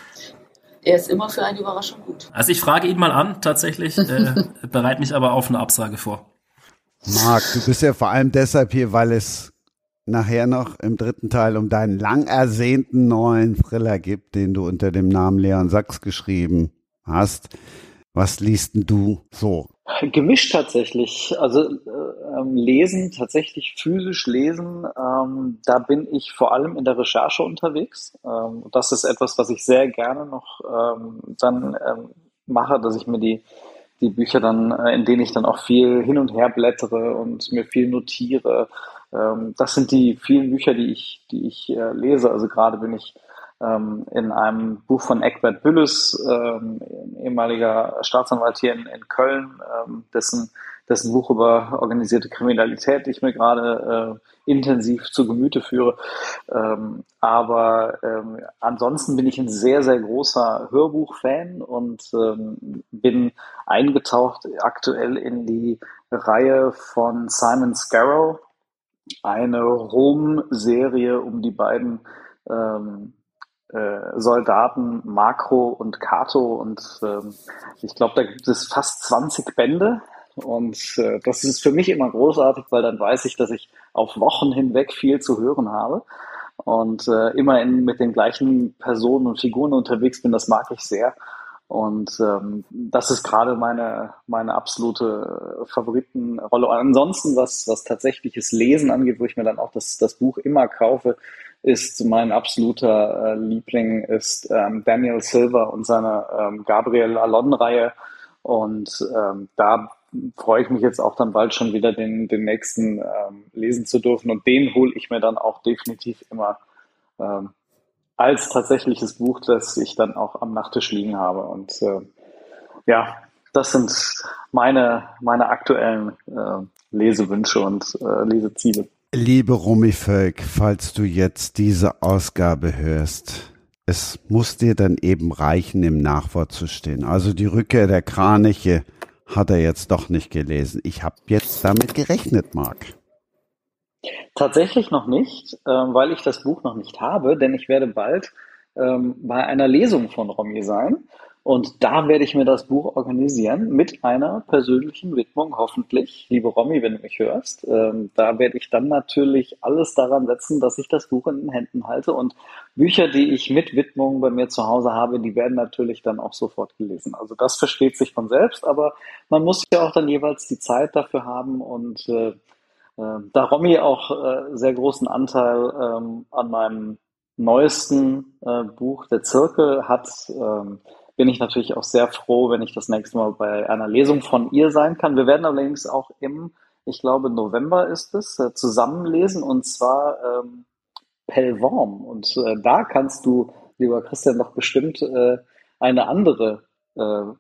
er ist immer für eine Überraschung gut. Also ich frage ihn mal an, tatsächlich, äh, bereite mich aber auf eine Absage vor. Marc, du bist ja vor allem deshalb hier, weil es nachher noch im dritten Teil um deinen lang ersehnten neuen Thriller gibt, den du unter dem Namen Leon Sachs geschrieben hast. Was liest denn du so? Gemischt tatsächlich. Also äh, ähm, lesen, tatsächlich physisch lesen, ähm, da bin ich vor allem in der Recherche unterwegs. Ähm, das ist etwas, was ich sehr gerne noch ähm, dann ähm, mache, dass ich mir die, die Bücher dann, äh, in denen ich dann auch viel hin und her blättere und mir viel notiere. Ähm, das sind die vielen Bücher, die ich, die ich äh, lese. Also gerade bin ich in einem Buch von Eckbert Bülles, ähm, ehemaliger Staatsanwalt hier in, in Köln, ähm, dessen, dessen Buch über organisierte Kriminalität ich mir gerade äh, intensiv zu Gemüte führe. Ähm, aber ähm, ansonsten bin ich ein sehr, sehr großer Hörbuch-Fan und ähm, bin eingetaucht aktuell in die Reihe von Simon Scarrow, eine Rom-Serie um die beiden ähm, Soldaten Makro und Kato und ähm, ich glaube, da gibt es fast 20 Bände und äh, das ist für mich immer großartig, weil dann weiß ich, dass ich auf Wochen hinweg viel zu hören habe und äh, immer in, mit den gleichen Personen und Figuren unterwegs bin. Das mag ich sehr. Und ähm, das ist gerade meine, meine absolute Favoritenrolle. Und ansonsten, was, was tatsächliches Lesen angeht, wo ich mir dann auch das, das Buch immer kaufe, ist mein absoluter äh, Liebling ist ähm, Daniel Silver und seine ähm, Gabriel Alon-Reihe. Und ähm, da freue ich mich jetzt auch dann bald schon wieder den, den nächsten ähm, lesen zu dürfen. Und den hole ich mir dann auch definitiv immer ähm, als tatsächliches Buch, das ich dann auch am Nachttisch liegen habe. Und äh, ja, das sind meine, meine aktuellen äh, Lesewünsche und äh, Leseziele. Liebe Romy Völk, falls du jetzt diese Ausgabe hörst, es muss dir dann eben reichen, im Nachwort zu stehen. Also die Rückkehr der Kraniche hat er jetzt doch nicht gelesen. Ich habe jetzt damit gerechnet, Marc. Tatsächlich noch nicht, äh, weil ich das Buch noch nicht habe, denn ich werde bald ähm, bei einer Lesung von Romy sein. Und da werde ich mir das Buch organisieren mit einer persönlichen Widmung, hoffentlich. Liebe Romy, wenn du mich hörst, ähm, da werde ich dann natürlich alles daran setzen, dass ich das Buch in den Händen halte. Und Bücher, die ich mit Widmung bei mir zu Hause habe, die werden natürlich dann auch sofort gelesen. Also das versteht sich von selbst, aber man muss ja auch dann jeweils die Zeit dafür haben. Und äh, äh, da Romy auch äh, sehr großen Anteil ähm, an meinem neuesten äh, Buch, Der Zirkel, hat, ähm, bin ich natürlich auch sehr froh, wenn ich das nächste Mal bei einer Lesung von ihr sein kann. Wir werden allerdings auch im, ich glaube, November ist es, äh, zusammenlesen und zwar ähm, Pellworm. Und äh, da kannst du, lieber Christian, doch bestimmt äh, eine andere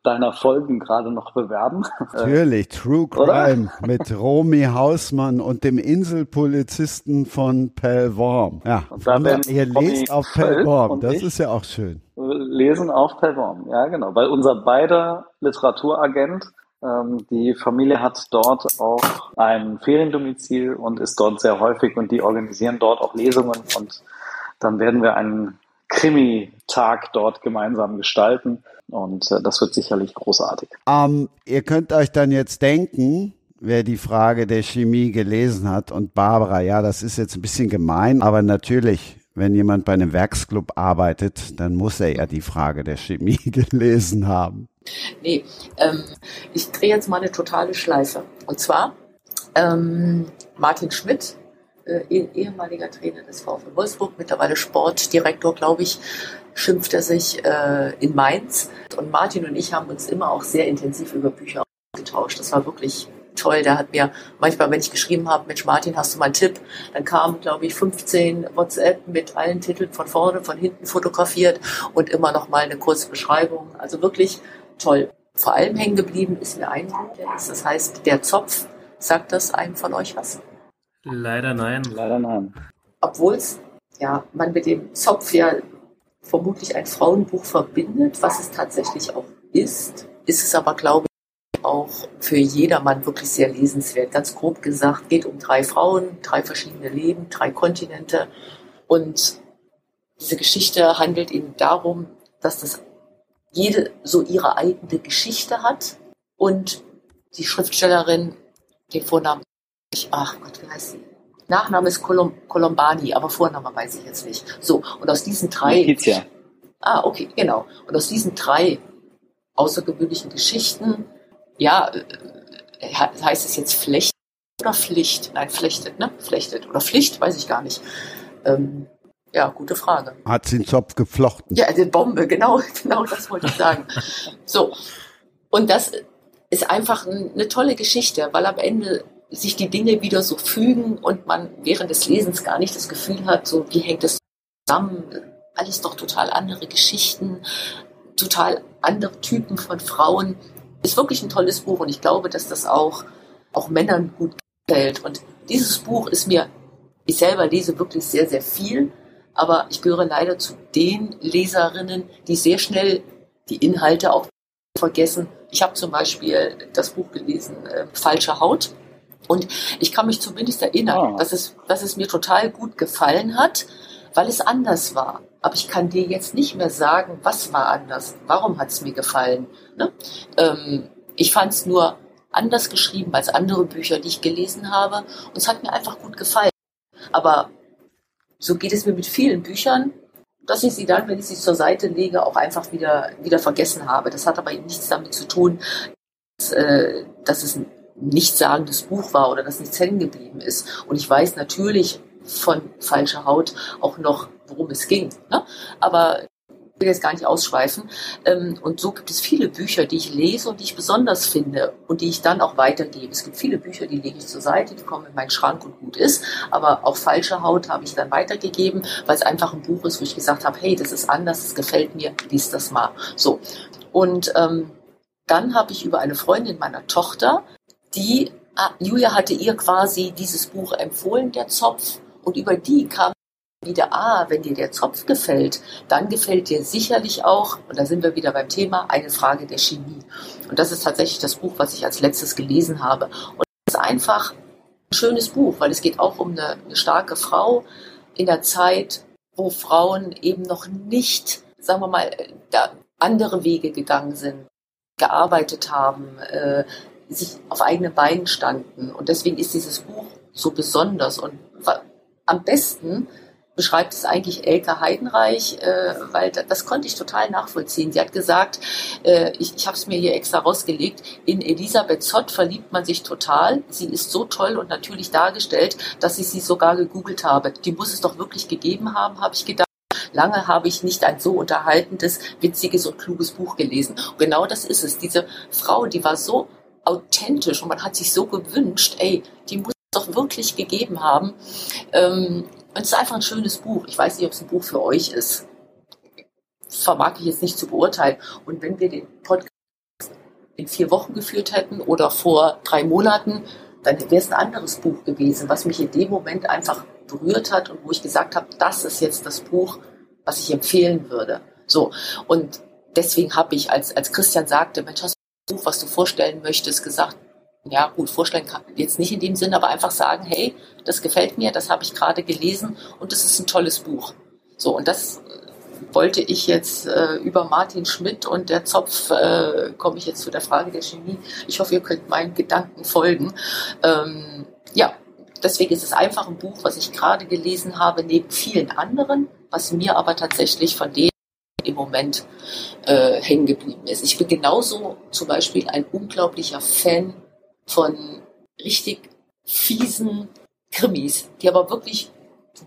deiner Folgen gerade noch bewerben. Natürlich, True Crime mit Romy Hausmann und dem Inselpolizisten von Pellworm. Ja, werden ihr lest auf Pellworm, das ist ja auch schön. Lesen auf Pellworm, ja genau, weil unser beider Literaturagent ähm, die Familie hat dort auch ein Feriendomizil und ist dort sehr häufig und die organisieren dort auch Lesungen und dann werden wir einen Krimi-Tag dort gemeinsam gestalten. Und äh, das wird sicherlich großartig. Ähm, ihr könnt euch dann jetzt denken, wer die Frage der Chemie gelesen hat. Und Barbara, ja, das ist jetzt ein bisschen gemein, aber natürlich, wenn jemand bei einem Werksclub arbeitet, dann muss er ja die Frage der Chemie gelesen haben. Nee, ähm, ich drehe jetzt mal eine totale Schleife. Und zwar ähm, Martin Schmidt, äh, eh, ehemaliger Trainer des VfL Wolfsburg, mittlerweile Sportdirektor, glaube ich, schimpft er sich äh, in Mainz. Und Martin und ich haben uns immer auch sehr intensiv über Bücher ausgetauscht. Das war wirklich toll. Der hat mir manchmal, wenn ich geschrieben habe, Mensch Martin, hast du mal einen Tipp? Dann kamen, glaube ich, 15 WhatsApp mit allen Titeln von vorne, von hinten fotografiert und immer noch mal eine kurze Beschreibung. Also wirklich toll. Vor allem hängen geblieben ist mir ein Buch, das heißt Der Zopf. Sagt das einem von euch was? Leider nein. Leider nein. Obwohl es ja, man mit dem Zopf ja vermutlich ein Frauenbuch verbindet, was es tatsächlich auch ist, ist es aber, glaube ich, auch für jedermann wirklich sehr lesenswert. Ganz grob gesagt, geht um drei Frauen, drei verschiedene Leben, drei Kontinente. Und diese Geschichte handelt eben darum, dass das jede so ihre eigene Geschichte hat und die Schriftstellerin, den Vornamen, ach Gott, wie heißt sie? Nachname ist Colom Colombani, aber Vorname weiß ich jetzt nicht. So, und aus diesen drei. Letizia. Ah, okay, genau. Und aus diesen drei außergewöhnlichen Geschichten, ja, äh, heißt es jetzt Flecht oder Pflicht? Nein, Flechtet, ne? Flechtet. Oder Pflicht, weiß ich gar nicht. Ähm, ja, gute Frage. Hat sie den Zopf geflochten? Ja, die Bombe, genau, genau das wollte ich sagen. so. Und das ist einfach eine tolle Geschichte, weil am Ende sich die Dinge wieder so fügen und man während des Lesens gar nicht das Gefühl hat, so wie hängt das zusammen, alles doch total andere Geschichten, total andere Typen von Frauen. Ist wirklich ein tolles Buch und ich glaube, dass das auch, auch Männern gut gefällt. Und dieses Buch ist mir, ich selber lese wirklich sehr, sehr viel, aber ich gehöre leider zu den Leserinnen, die sehr schnell die Inhalte auch vergessen. Ich habe zum Beispiel das Buch gelesen, äh, Falsche Haut und ich kann mich zumindest erinnern, oh. dass, es, dass es mir total gut gefallen hat, weil es anders war. Aber ich kann dir jetzt nicht mehr sagen, was war anders, warum hat es mir gefallen. Ne? Ähm, ich fand es nur anders geschrieben als andere Bücher, die ich gelesen habe. Und es hat mir einfach gut gefallen. Aber so geht es mir mit vielen Büchern, dass ich sie dann, wenn ich sie zur Seite lege, auch einfach wieder, wieder vergessen habe. Das hat aber nichts damit zu tun, dass, äh, dass es ein nichtssagendes Buch war oder dass nichts hängen geblieben ist. Und ich weiß natürlich von falscher Haut auch noch, worum es ging. Ne? Aber ich will jetzt gar nicht ausschweifen. Ähm, und so gibt es viele Bücher, die ich lese und die ich besonders finde und die ich dann auch weitergebe. Es gibt viele Bücher, die lege ich zur Seite, die kommen in meinen Schrank und gut ist. Aber auch falsche Haut habe ich dann weitergegeben, weil es einfach ein Buch ist, wo ich gesagt habe, hey, das ist anders, das gefällt mir, lies das mal. So. Und ähm, dann habe ich über eine Freundin meiner Tochter die, ah, Julia hatte ihr quasi dieses Buch empfohlen, der Zopf, und über die kam wieder, ah, wenn dir der Zopf gefällt, dann gefällt dir sicherlich auch, und da sind wir wieder beim Thema, eine Frage der Chemie. Und das ist tatsächlich das Buch, was ich als letztes gelesen habe. Und es ist einfach ein schönes Buch, weil es geht auch um eine, eine starke Frau in der Zeit, wo Frauen eben noch nicht, sagen wir mal, da andere Wege gegangen sind, gearbeitet haben, äh, sich auf eigenen Beinen standen. Und deswegen ist dieses Buch so besonders. Und am besten beschreibt es eigentlich Elke Heidenreich, äh, weil das, das konnte ich total nachvollziehen. Sie hat gesagt, äh, ich, ich habe es mir hier extra rausgelegt, in Elisabeth Zott verliebt man sich total. Sie ist so toll und natürlich dargestellt, dass ich sie sogar gegoogelt habe. Die muss es doch wirklich gegeben haben, habe ich gedacht. Lange habe ich nicht ein so unterhaltendes, witziges und kluges Buch gelesen. Und genau das ist es. Diese Frau, die war so authentisch und man hat sich so gewünscht, ey, die muss es doch wirklich gegeben haben. Ähm, es ist einfach ein schönes Buch. Ich weiß nicht, ob es ein Buch für euch ist. Vermag ich jetzt nicht zu beurteilen. Und wenn wir den Podcast in vier Wochen geführt hätten oder vor drei Monaten, dann wäre es ein anderes Buch gewesen, was mich in dem Moment einfach berührt hat und wo ich gesagt habe, das ist jetzt das Buch, was ich empfehlen würde. So. Und deswegen habe ich, als, als Christian sagte, Mensch, hast was du vorstellen möchtest, gesagt, ja gut, vorstellen kann jetzt nicht in dem Sinn, aber einfach sagen, hey, das gefällt mir, das habe ich gerade gelesen und das ist ein tolles Buch. So, und das äh, wollte ich jetzt äh, über Martin Schmidt und der Zopf, äh, komme ich jetzt zu der Frage der Chemie. Ich hoffe, ihr könnt meinen Gedanken folgen. Ähm, ja, deswegen ist es einfach ein Buch, was ich gerade gelesen habe, neben vielen anderen, was mir aber tatsächlich von dem im Moment äh, hängen geblieben ist. Ich bin genauso zum Beispiel ein unglaublicher Fan von richtig fiesen Krimis, die aber wirklich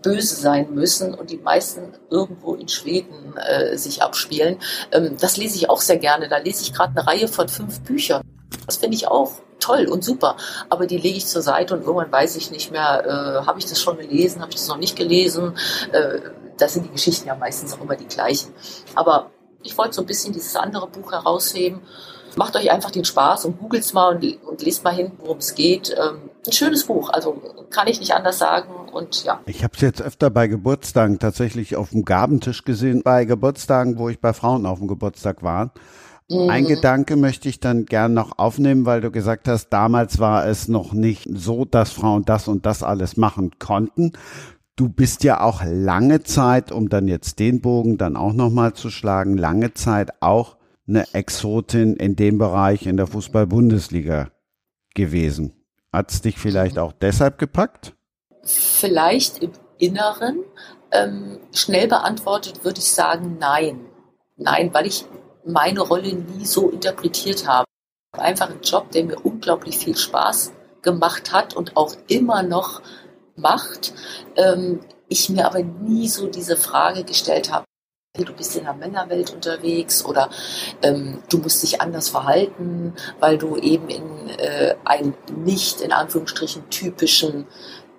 böse sein müssen und die meisten irgendwo in Schweden äh, sich abspielen. Ähm, das lese ich auch sehr gerne. Da lese ich gerade eine Reihe von fünf Büchern. Das finde ich auch toll und super. Aber die lege ich zur Seite und irgendwann weiß ich nicht mehr, äh, habe ich das schon gelesen, habe ich das noch nicht gelesen. Äh, da sind die Geschichten ja meistens auch immer die gleichen. Aber ich wollte so ein bisschen dieses andere Buch herausheben. Macht euch einfach den Spaß und googelt es mal und, und lest mal hin, worum es geht. Ähm, ein schönes Buch, also kann ich nicht anders sagen und ja. Ich habe es jetzt öfter bei Geburtstagen tatsächlich auf dem Gabentisch gesehen, bei Geburtstagen, wo ich bei Frauen auf dem Geburtstag war. Mhm. Ein Gedanke möchte ich dann gern noch aufnehmen, weil du gesagt hast, damals war es noch nicht so, dass Frauen das und das alles machen konnten. Du bist ja auch lange Zeit, um dann jetzt den Bogen dann auch nochmal zu schlagen, lange Zeit auch eine Exotin in dem Bereich in der Fußball-Bundesliga gewesen. Hat es dich vielleicht auch deshalb gepackt? Vielleicht im Inneren. Ähm, schnell beantwortet würde ich sagen, nein. Nein, weil ich meine Rolle nie so interpretiert habe. Einfach ein Job, der mir unglaublich viel Spaß gemacht hat und auch immer noch macht. Ähm, ich mir aber nie so diese Frage gestellt habe, du bist in der Männerwelt unterwegs oder ähm, du musst dich anders verhalten, weil du eben in äh, einen nicht in Anführungsstrichen typischen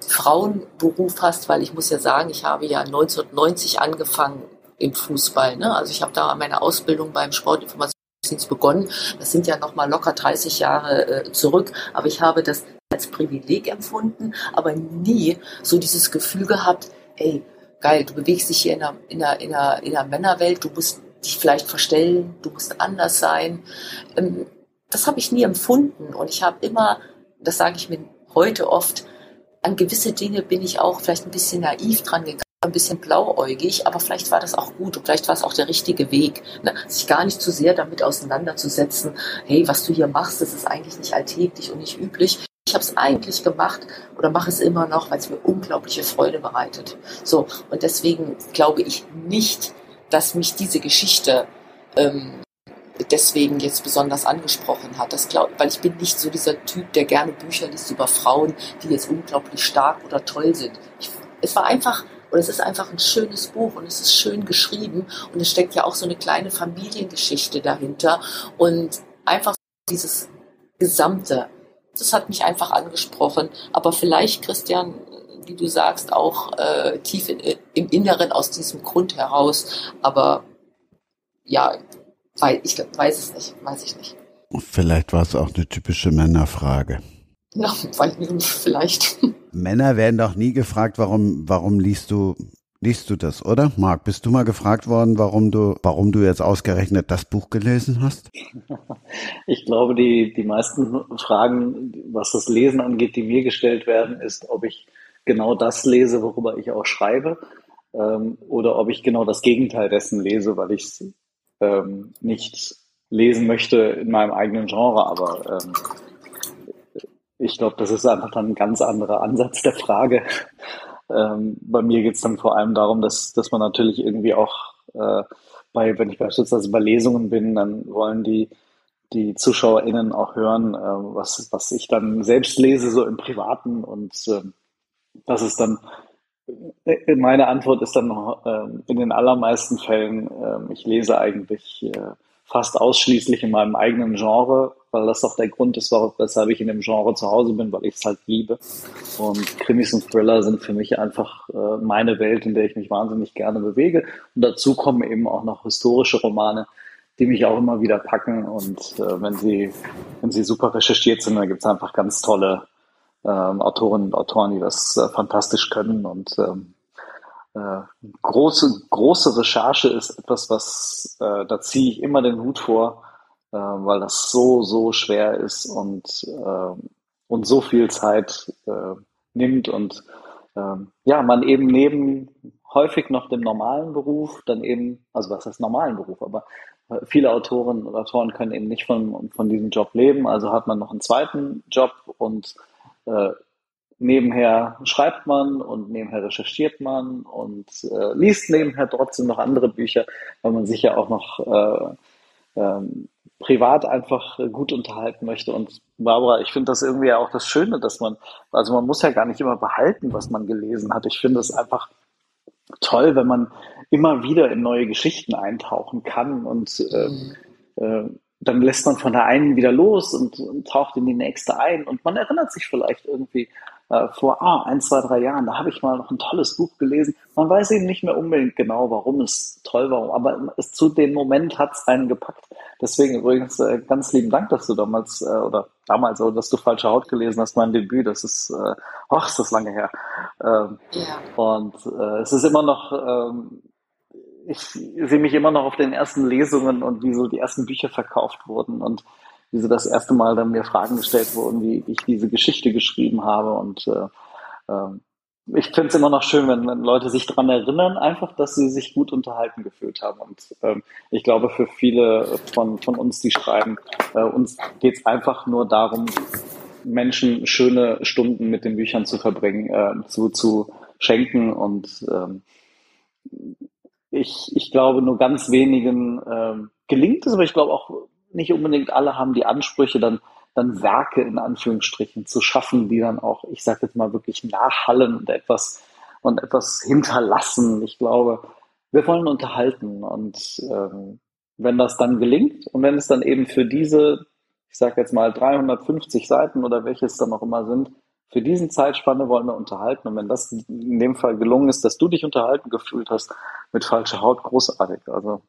Frauenberuf hast, weil ich muss ja sagen, ich habe ja 1990 angefangen im Fußball. Ne? Also ich habe da meine Ausbildung beim Sportinformationsdienst begonnen. Das sind ja noch mal locker 30 Jahre äh, zurück, aber ich habe das als Privileg empfunden, aber nie so dieses Gefühl gehabt, ey, geil, du bewegst dich hier in der, in der, in der, in der Männerwelt, du musst dich vielleicht verstellen, du musst anders sein. Ähm, das habe ich nie empfunden und ich habe immer, das sage ich mir heute oft, an gewisse Dinge bin ich auch vielleicht ein bisschen naiv dran gegangen, ein bisschen blauäugig, aber vielleicht war das auch gut und vielleicht war es auch der richtige Weg, ne? sich gar nicht zu sehr damit auseinanderzusetzen, hey, was du hier machst, das ist eigentlich nicht alltäglich und nicht üblich. Ich habe es eigentlich gemacht oder mache es immer noch, weil es mir unglaubliche Freude bereitet. So, und deswegen glaube ich nicht, dass mich diese Geschichte ähm, deswegen jetzt besonders angesprochen hat. Das glaub, weil ich bin nicht so dieser Typ, der gerne Bücher liest über Frauen, die jetzt unglaublich stark oder toll sind. Ich, es war einfach, und es ist einfach ein schönes Buch und es ist schön geschrieben und es steckt ja auch so eine kleine Familiengeschichte dahinter und einfach dieses Gesamte das hat mich einfach angesprochen. Aber vielleicht, Christian, wie du sagst, auch äh, tief in, im Inneren aus diesem Grund heraus. Aber ja, weil, ich weiß es nicht, weiß ich nicht. Vielleicht war es auch eine typische Männerfrage. Ja, vielleicht. Männer werden doch nie gefragt, warum, warum liest du Liest du das, oder? Marc, bist du mal gefragt worden, warum du, warum du jetzt ausgerechnet das Buch gelesen hast? Ich glaube, die, die meisten Fragen, was das Lesen angeht, die mir gestellt werden, ist, ob ich genau das lese, worüber ich auch schreibe, ähm, oder ob ich genau das Gegenteil dessen lese, weil ich es ähm, nicht lesen möchte in meinem eigenen Genre. Aber ähm, ich glaube, das ist einfach dann ein ganz anderer Ansatz der Frage. Ähm, bei mir geht es dann vor allem darum, dass, dass man natürlich irgendwie auch äh, bei, wenn ich beispielsweise bei Lesungen bin, dann wollen die, die ZuschauerInnen auch hören, äh, was, was ich dann selbst lese, so im Privaten. Und äh, das ist dann, äh, meine Antwort ist dann äh, in den allermeisten Fällen, äh, ich lese eigentlich äh, fast ausschließlich in meinem eigenen Genre, weil das auch der Grund ist, weshalb ich in dem Genre zu Hause bin, weil ich es halt liebe. Und Krimis und Thriller sind für mich einfach äh, meine Welt, in der ich mich wahnsinnig gerne bewege. Und dazu kommen eben auch noch historische Romane, die mich auch immer wieder packen. Und äh, wenn sie, wenn sie super recherchiert sind, dann gibt es einfach ganz tolle ähm, Autorinnen und Autoren, die das äh, fantastisch können. Und ähm, äh, große, große Recherche ist etwas, was äh, da ziehe ich immer den Hut vor, äh, weil das so, so schwer ist und, äh, und so viel Zeit äh, nimmt und äh, ja, man eben neben häufig noch dem normalen Beruf, dann eben, also was heißt normalen Beruf, aber äh, viele Autoren und Autoren können eben nicht von, von diesem Job leben, also hat man noch einen zweiten Job und äh, nebenher schreibt man und nebenher recherchiert man und äh, liest nebenher trotzdem noch andere Bücher, weil man sich ja auch noch äh, ähm, privat einfach gut unterhalten möchte. Und Barbara, ich finde das irgendwie auch das Schöne, dass man, also man muss ja gar nicht immer behalten, was man gelesen hat. Ich finde es einfach toll, wenn man immer wieder in neue Geschichten eintauchen kann und äh, äh, dann lässt man von der einen wieder los und, und, taucht in die nächste ein und man erinnert sich vielleicht irgendwie äh, vor ah, ein, zwei, drei Jahren, da habe ich mal noch ein tolles Buch gelesen. Man weiß eben nicht mehr unbedingt genau, warum es toll war, aber es, zu dem Moment hat es einen gepackt. Deswegen übrigens äh, ganz lieben Dank, dass du damals äh, oder damals, oder dass du falsche Haut gelesen hast, mein Debüt. Das ist, äh, ach, ist das lange her. Ähm, ja. Und äh, es ist immer noch ähm, ich sehe mich immer noch auf den ersten Lesungen und wie so die ersten Bücher verkauft wurden und wie so das erste Mal dann mir Fragen gestellt wurden, wie ich diese Geschichte geschrieben habe und äh, äh, ich finde es immer noch schön, wenn, wenn Leute sich daran erinnern, einfach, dass sie sich gut unterhalten gefühlt haben. Und ähm, ich glaube, für viele von, von uns, die schreiben, äh, uns geht es einfach nur darum, Menschen schöne Stunden mit den Büchern zu verbringen, äh, zu, zu schenken. Und ähm, ich, ich glaube, nur ganz wenigen ähm, gelingt es, aber ich glaube auch nicht unbedingt alle haben die Ansprüche, dann dann Werke in Anführungsstrichen zu schaffen, die dann auch, ich sage jetzt mal, wirklich nachhallen und etwas und etwas hinterlassen. Ich glaube, wir wollen unterhalten und ähm, wenn das dann gelingt und wenn es dann eben für diese, ich sage jetzt mal 350 Seiten oder welche es dann auch immer sind, für diesen Zeitspanne wollen wir unterhalten. Und wenn das in dem Fall gelungen ist, dass du dich unterhalten gefühlt hast mit falscher Haut, großartig. Also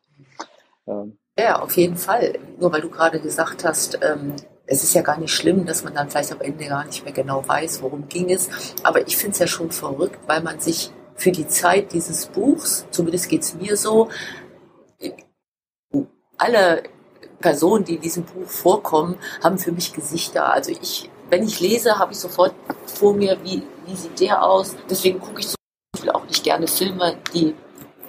ähm, ja, auf jeden Fall. Nur weil du gerade gesagt hast, ähm, es ist ja gar nicht schlimm, dass man dann vielleicht am Ende gar nicht mehr genau weiß, worum ging es. Aber ich finde es ja schon verrückt, weil man sich für die Zeit dieses Buchs, zumindest geht es mir so, alle Personen, die in diesem Buch vorkommen, haben für mich Gesichter. Also ich, wenn ich lese, habe ich sofort vor mir, wie, wie sieht der aus. Deswegen gucke ich zum Beispiel auch nicht gerne Filme, die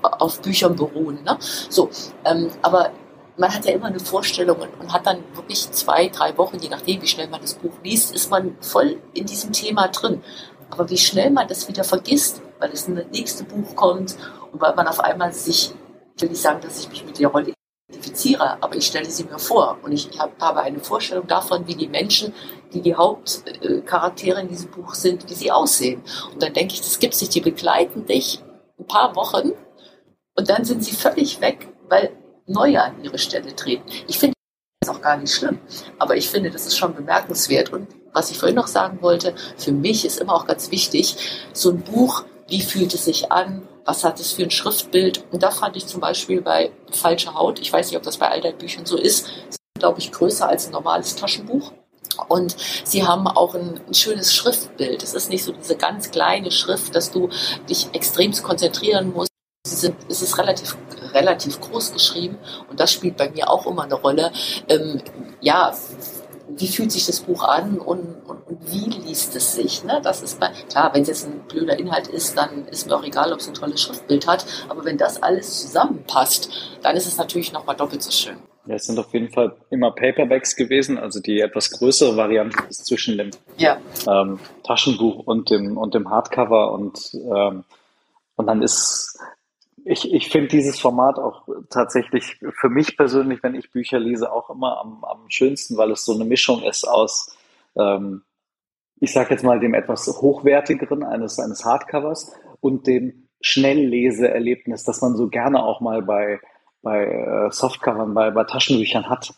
auf Büchern beruhen. Ne? So, ähm, aber man hat ja immer eine Vorstellung und, und, hat dann wirklich zwei, drei Wochen, je nachdem, wie schnell man das Buch liest, ist man voll in diesem Thema drin. Aber wie schnell man das wieder vergisst, weil das nächste Buch kommt und weil man auf einmal sich, ich will nicht sagen, dass ich mich mit der Rolle identifiziere, aber ich stelle sie mir vor und ich hab, habe eine Vorstellung davon, wie die Menschen, die die Hauptcharaktere in diesem Buch sind, wie sie aussehen. Und dann denke ich, das gibt es nicht, die begleiten dich ein paar Wochen und dann sind sie völlig weg, weil Neue an ihre Stelle treten. Ich finde das auch gar nicht schlimm, aber ich finde, das ist schon bemerkenswert. Und was ich vorhin noch sagen wollte, für mich ist immer auch ganz wichtig, so ein Buch, wie fühlt es sich an, was hat es für ein Schriftbild. Und da fand ich zum Beispiel bei Falsche Haut, ich weiß nicht, ob das bei all deinen Büchern so ist, glaube ich, größer als ein normales Taschenbuch. Und sie haben auch ein, ein, schönes Schriftbild. Es ist nicht so diese ganz kleine Schrift, dass du dich extremst konzentrieren musst. Sind, es ist relativ relativ groß geschrieben und das spielt bei mir auch immer eine Rolle. Ähm, ja, wie fühlt sich das Buch an und, und, und wie liest es sich? Ne? Das ist bei, klar, wenn es jetzt ein blöder Inhalt ist, dann ist mir auch egal, ob es ein tolles Schriftbild hat. Aber wenn das alles zusammenpasst, dann ist es natürlich nochmal doppelt so schön. Ja, es sind auf jeden Fall immer Paperbacks gewesen, also die etwas größere Variante ist zwischen dem ja. ähm, Taschenbuch und dem, und dem Hardcover und, ähm, und dann ist ich, ich finde dieses Format auch tatsächlich für mich persönlich, wenn ich Bücher lese, auch immer am, am schönsten, weil es so eine Mischung ist aus, ähm, ich sage jetzt mal, dem etwas hochwertigeren eines, eines Hardcovers und dem Schnellleseerlebnis, das man so gerne auch mal bei, bei äh, Softcovern, bei, bei Taschenbüchern hat.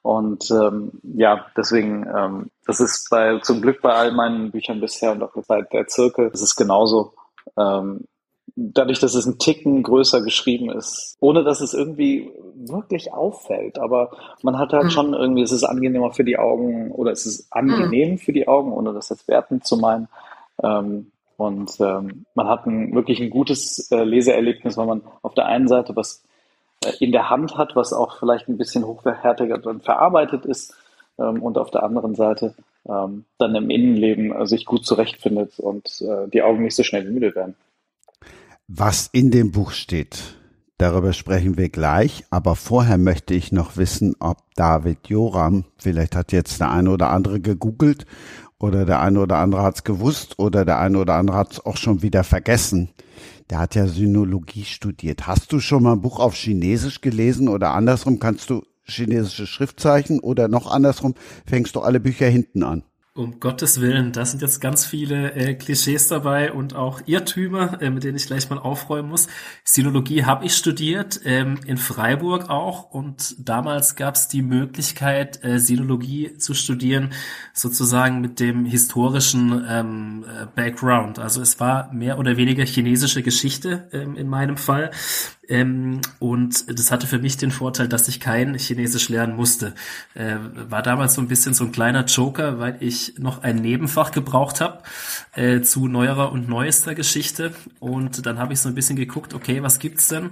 Und ähm, ja, deswegen, ähm, das ist bei, zum Glück bei all meinen Büchern bisher und auch bei der Zirkel, das ist genauso. Ähm, dadurch, dass es ein Ticken größer geschrieben ist, ohne dass es irgendwie wirklich auffällt. Aber man hat halt mhm. schon irgendwie, es ist angenehmer für die Augen oder es ist angenehm mhm. für die Augen, ohne das jetzt wertend zu meinen. Ähm, und ähm, man hat ein, wirklich ein gutes äh, Leseerlebnis, weil man auf der einen Seite was äh, in der Hand hat, was auch vielleicht ein bisschen hochwertiger dann verarbeitet ist ähm, und auf der anderen Seite ähm, dann im Innenleben äh, sich gut zurechtfindet und äh, die Augen nicht so schnell müde werden. Was in dem Buch steht, darüber sprechen wir gleich, aber vorher möchte ich noch wissen, ob David Joram, vielleicht hat jetzt der eine oder andere gegoogelt oder der eine oder andere hat es gewusst oder der eine oder andere hat es auch schon wieder vergessen. Der hat ja Synologie studiert. Hast du schon mal ein Buch auf Chinesisch gelesen oder andersrum kannst du chinesische Schriftzeichen oder noch andersrum fängst du alle Bücher hinten an? Um Gottes Willen, da sind jetzt ganz viele äh, Klischees dabei und auch Irrtümer, äh, mit denen ich gleich mal aufräumen muss. Sinologie habe ich studiert, ähm, in Freiburg auch und damals gab es die Möglichkeit, äh, Sinologie zu studieren, sozusagen mit dem historischen ähm, äh, Background. Also es war mehr oder weniger chinesische Geschichte ähm, in meinem Fall. Ähm, und das hatte für mich den Vorteil, dass ich kein Chinesisch lernen musste. Äh, war damals so ein bisschen so ein kleiner Joker, weil ich noch ein Nebenfach gebraucht habe äh, zu neuerer und neuester Geschichte. Und dann habe ich so ein bisschen geguckt, okay, was gibt's denn?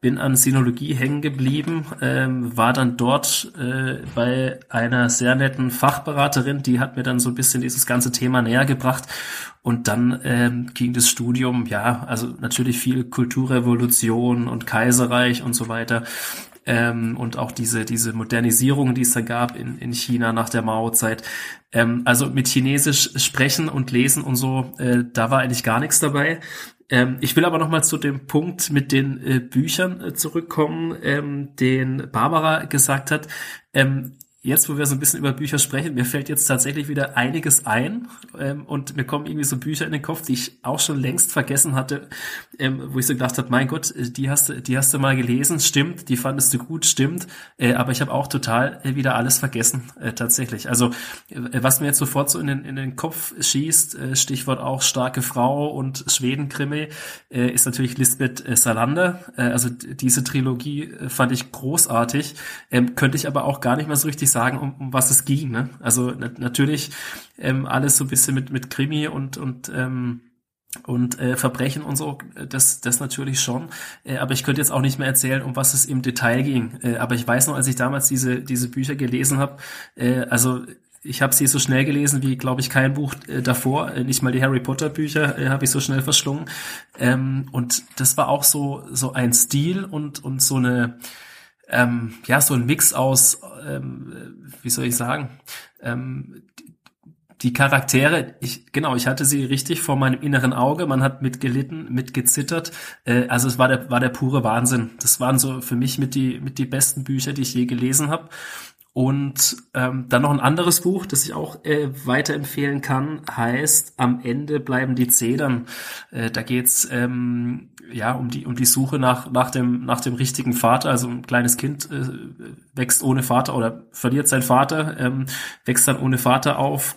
Bin an Sinologie hängen geblieben, ähm, war dann dort äh, bei einer sehr netten Fachberaterin, die hat mir dann so ein bisschen dieses ganze Thema näher gebracht. Und dann ähm, ging das Studium, ja, also natürlich viel Kulturrevolution und Kaiserreich und so weiter ähm, und auch diese, diese Modernisierung, die es da gab in, in China nach der Mao-Zeit. Ähm, also mit Chinesisch sprechen und lesen und so, äh, da war eigentlich gar nichts dabei. Ähm, ich will aber noch mal zu dem Punkt mit den äh, Büchern äh, zurückkommen, ähm, den Barbara gesagt hat. Ähm, jetzt, wo wir so ein bisschen über Bücher sprechen, mir fällt jetzt tatsächlich wieder einiges ein ähm, und mir kommen irgendwie so Bücher in den Kopf, die ich auch schon längst vergessen hatte, ähm, wo ich so gedacht habe, mein Gott, äh, die hast du, die hast du mal gelesen, stimmt, die fandest du gut, stimmt, äh, aber ich habe auch total äh, wieder alles vergessen, äh, tatsächlich. Also äh, was mir jetzt sofort so in den, in den Kopf schießt, äh, Stichwort auch starke Frau und Schwedenkrimi, ist natürlich Lisbeth Salander. Also diese Trilogie fand ich großartig, ähm, könnte ich aber auch gar nicht mehr so richtig sagen, um, um was es ging. Ne? Also na natürlich ähm, alles so ein bisschen mit, mit Krimi und, und ähm, und äh, Verbrechen und so, das, das natürlich schon. Äh, aber ich könnte jetzt auch nicht mehr erzählen, um was es im Detail ging. Äh, aber ich weiß noch, als ich damals diese, diese Bücher gelesen habe, äh, also ich habe sie so schnell gelesen wie, glaube ich, kein Buch äh, davor. Äh, nicht mal die Harry Potter Bücher äh, habe ich so schnell verschlungen. Ähm, und das war auch so so ein Stil und und so eine ähm, ja, so ein Mix aus, ähm, wie soll ich sagen, ähm, die Charaktere, ich, genau, ich hatte sie richtig vor meinem inneren Auge, man hat mitgelitten, mitgezittert, äh, also es war der, war der pure Wahnsinn. Das waren so für mich mit die, mit die besten Bücher, die ich je gelesen habe. Und ähm, dann noch ein anderes Buch, das ich auch äh, weiterempfehlen kann, heißt Am Ende bleiben die Zedern. Äh, da geht's ähm, ja um die um die Suche nach nach dem nach dem richtigen Vater. Also ein kleines Kind äh, wächst ohne Vater oder verliert seinen Vater, ähm, wächst dann ohne Vater auf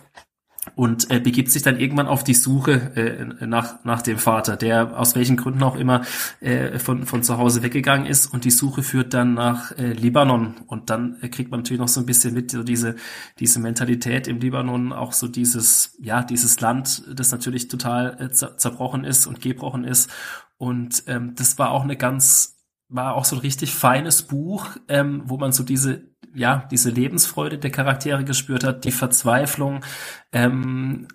und äh, begibt sich dann irgendwann auf die Suche äh, nach, nach dem Vater, der aus welchen Gründen auch immer äh, von, von zu Hause weggegangen ist. Und die Suche führt dann nach äh, Libanon. Und dann äh, kriegt man natürlich noch so ein bisschen mit, so diese, diese Mentalität im Libanon, auch so dieses, ja, dieses Land, das natürlich total äh, zerbrochen ist und gebrochen ist. Und ähm, das war auch eine ganz war auch so ein richtig feines Buch, ähm, wo man so diese ja, diese Lebensfreude der Charaktere gespürt hat, die Verzweiflung ähm,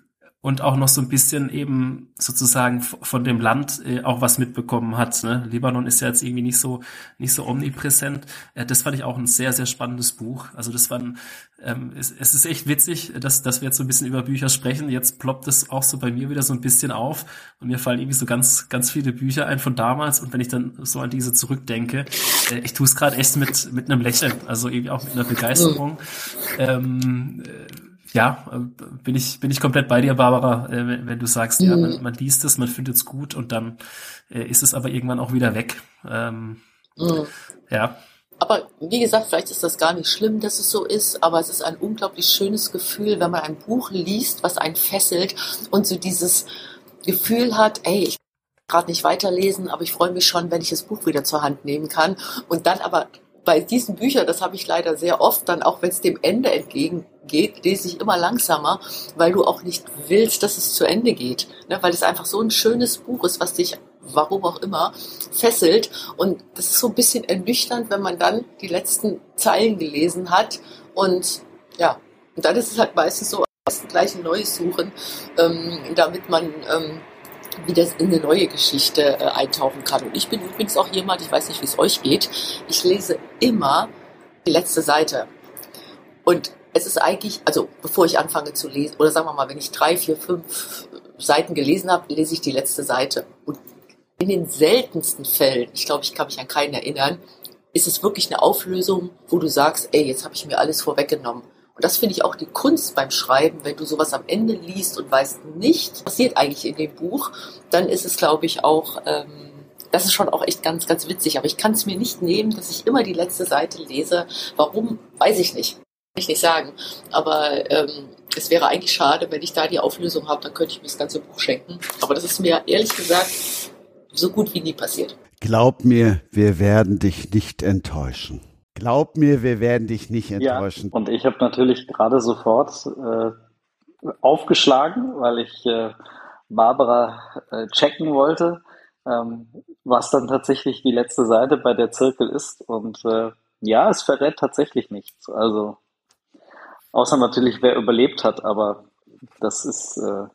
und auch noch so ein bisschen eben sozusagen von dem Land äh, auch was mitbekommen hat. Ne? Libanon ist ja jetzt irgendwie nicht so nicht so omnipräsent. Äh, das fand ich auch ein sehr sehr spannendes Buch. Also das war ein, ähm, es, es ist echt witzig, dass dass wir jetzt so ein bisschen über Bücher sprechen. Jetzt ploppt es auch so bei mir wieder so ein bisschen auf und mir fallen irgendwie so ganz ganz viele Bücher ein von damals. Und wenn ich dann so an diese zurückdenke, äh, ich tue es gerade echt mit mit einem Lächeln, also irgendwie auch mit einer Begeisterung. Ähm, äh, ja, äh, bin ich, bin ich komplett bei dir, Barbara, äh, wenn, du sagst, mhm. ja, man, man liest es, man findet es gut und dann äh, ist es aber irgendwann auch wieder weg. Ähm, mhm. Ja. Aber wie gesagt, vielleicht ist das gar nicht schlimm, dass es so ist, aber es ist ein unglaublich schönes Gefühl, wenn man ein Buch liest, was einen fesselt und so dieses Gefühl hat, ey, ich kann gerade nicht weiterlesen, aber ich freue mich schon, wenn ich das Buch wieder zur Hand nehmen kann und dann aber bei diesen Büchern, das habe ich leider sehr oft, dann auch wenn es dem Ende entgegengeht, lese ich immer langsamer, weil du auch nicht willst, dass es zu Ende geht. Ne? Weil es einfach so ein schönes Buch ist, was dich, warum auch immer, fesselt. Und das ist so ein bisschen ernüchternd, wenn man dann die letzten Zeilen gelesen hat. Und ja, und dann ist es halt meistens so, gleich ein neues suchen, ähm, damit man ähm, wie das in eine neue Geschichte äh, eintauchen kann. Und ich bin übrigens auch jemand, ich weiß nicht, wie es euch geht, ich lese immer die letzte Seite. Und es ist eigentlich, also bevor ich anfange zu lesen, oder sagen wir mal, wenn ich drei, vier, fünf Seiten gelesen habe, lese ich die letzte Seite. Und in den seltensten Fällen, ich glaube, ich kann mich an keinen erinnern, ist es wirklich eine Auflösung, wo du sagst, ey, jetzt habe ich mir alles vorweggenommen. Und das finde ich auch die Kunst beim Schreiben, wenn du sowas am Ende liest und weißt nicht, was passiert eigentlich in dem Buch, dann ist es, glaube ich, auch, ähm, das ist schon auch echt ganz, ganz witzig. Aber ich kann es mir nicht nehmen, dass ich immer die letzte Seite lese. Warum, weiß ich nicht. Kann ich nicht sagen. Aber ähm, es wäre eigentlich schade, wenn ich da die Auflösung habe, dann könnte ich mir das ganze Buch schenken. Aber das ist mir ehrlich gesagt so gut wie nie passiert. Glaub mir, wir werden dich nicht enttäuschen. Glaub mir, wir werden dich nicht enttäuschen. Ja, und ich habe natürlich gerade sofort äh, aufgeschlagen, weil ich äh, Barbara äh, checken wollte, ähm, was dann tatsächlich die letzte Seite bei der Zirkel ist. Und äh, ja, es verrät tatsächlich nichts. Also außer natürlich, wer überlebt hat, aber das ist äh,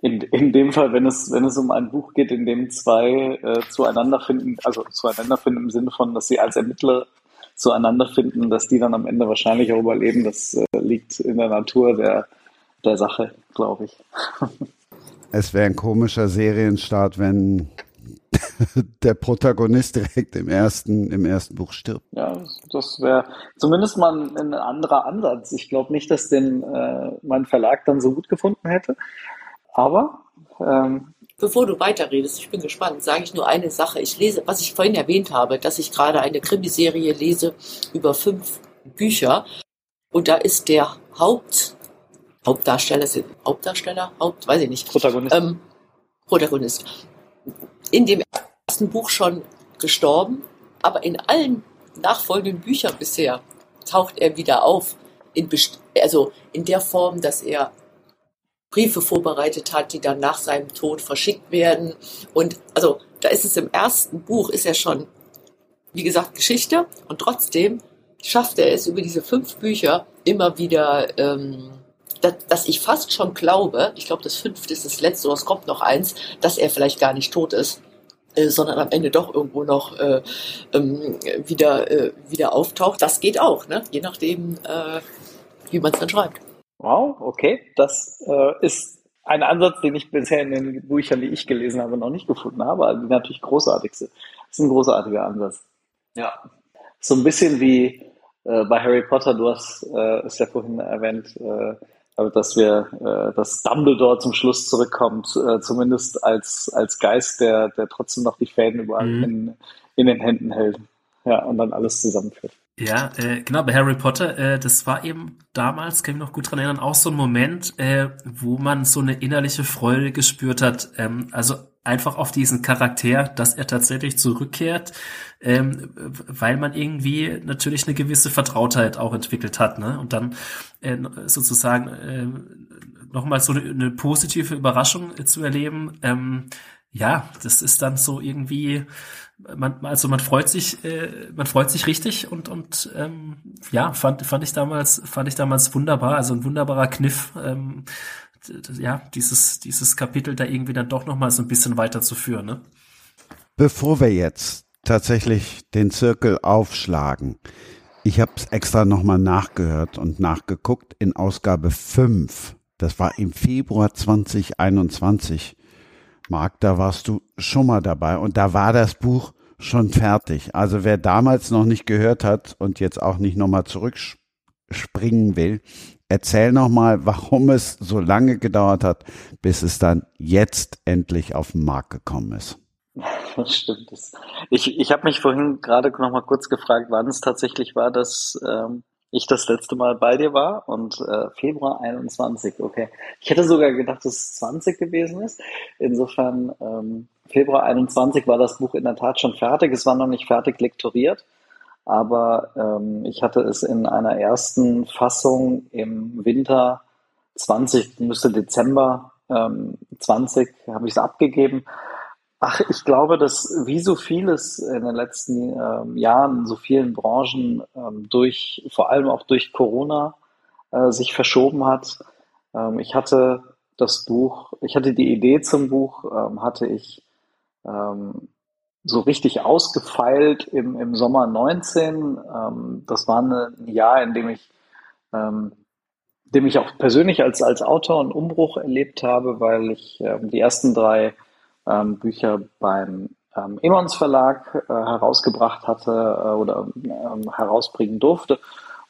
in, in dem Fall, wenn es, wenn es um ein Buch geht, in dem zwei äh, zueinander finden, also zueinander finden im Sinne von, dass sie als Ermittler zueinander finden, dass die dann am Ende wahrscheinlich auch überleben, das äh, liegt in der Natur der, der Sache, glaube ich. Es wäre ein komischer Serienstart, wenn der Protagonist direkt im ersten, im ersten Buch stirbt. Ja, das wäre zumindest mal ein, ein, anderer Ansatz. Ich glaube nicht, dass den äh, mein Verlag dann so gut gefunden hätte. Aber ähm, Bevor du weiterredest, ich bin gespannt, sage ich nur eine Sache. Ich lese, was ich vorhin erwähnt habe, dass ich gerade eine Krimiserie lese über fünf Bücher. Und da ist der Haupt, Hauptdarsteller, Hauptdarsteller, Haupt, weiß ich nicht. Protagonist. Ähm, Protagonist. In dem ersten Buch schon gestorben, aber in allen nachfolgenden Büchern bisher taucht er wieder auf. In, also in der Form, dass er Briefe vorbereitet hat, die dann nach seinem Tod verschickt werden. Und also da ist es im ersten Buch, ist er schon, wie gesagt, Geschichte. Und trotzdem schafft er es über diese fünf Bücher immer wieder, ähm, dass, dass ich fast schon glaube, ich glaube, das fünfte ist das letzte, oder es kommt noch eins, dass er vielleicht gar nicht tot ist. Äh, sondern am Ende doch irgendwo noch äh, ähm, wieder, äh, wieder auftaucht. Das geht auch, ne? je nachdem, äh, wie man es dann schreibt. Wow, okay. Das äh, ist ein Ansatz, den ich bisher in den Büchern, die ich gelesen habe, noch nicht gefunden habe, aber die natürlich großartigste. Das ist ein großartiger Ansatz. Ja. So ein bisschen wie äh, bei Harry Potter, du hast äh, es ja vorhin erwähnt, äh, dass wir, äh, dass Dumbledore zum Schluss zurückkommt, äh, zumindest als, als Geist, der, der trotzdem noch die Fäden überall mhm. in, in den Händen hält. Ja, und dann alles zusammenführt. Ja, äh, genau, bei Harry Potter, äh, das war eben damals, kann ich mich noch gut dran erinnern, auch so ein Moment, äh, wo man so eine innerliche Freude gespürt hat. Ähm, also einfach auf diesen Charakter, dass er tatsächlich zurückkehrt, ähm, weil man irgendwie natürlich eine gewisse Vertrautheit auch entwickelt hat. Ne? Und dann äh, sozusagen äh, nochmal so eine, eine positive Überraschung äh, zu erleben. Ähm, ja, das ist dann so irgendwie man, also man freut sich, äh, man freut sich richtig und und ähm, ja, fand fand ich damals fand ich damals wunderbar, also ein wunderbarer Kniff, ähm, ja dieses dieses Kapitel da irgendwie dann doch noch mal so ein bisschen weiterzuführen. Ne? Bevor wir jetzt tatsächlich den Zirkel aufschlagen, ich habe es extra noch mal nachgehört und nachgeguckt in Ausgabe 5. Das war im Februar 2021 Marc, da warst du schon mal dabei und da war das Buch schon fertig. Also wer damals noch nicht gehört hat und jetzt auch nicht nochmal zurückspringen will, erzähl nochmal, warum es so lange gedauert hat, bis es dann jetzt endlich auf den Markt gekommen ist. Das stimmt. Ich, ich habe mich vorhin gerade noch mal kurz gefragt, wann es tatsächlich war, dass ähm, ich das letzte Mal bei dir war und äh, Februar 21, okay. Ich hätte sogar gedacht, dass es 20 gewesen ist. Insofern ähm, Februar 21 war das Buch in der Tat schon fertig. Es war noch nicht fertig lektoriert, aber ähm, ich hatte es in einer ersten Fassung im Winter 20, müsste Dezember ähm, 20, habe ich es abgegeben Ach, ich glaube, dass wie so vieles in den letzten ähm, Jahren, so vielen Branchen ähm, durch, vor allem auch durch Corona, äh, sich verschoben hat. Ähm, ich hatte das Buch, ich hatte die Idee zum Buch, ähm, hatte ich ähm, so richtig ausgefeilt im, im Sommer 19. Ähm, das war ein Jahr, in dem ich, ähm, dem ich auch persönlich als, als Autor einen Umbruch erlebt habe, weil ich die ersten drei ähm, Bücher beim ähm, Emons Verlag äh, herausgebracht hatte äh, oder ähm, herausbringen durfte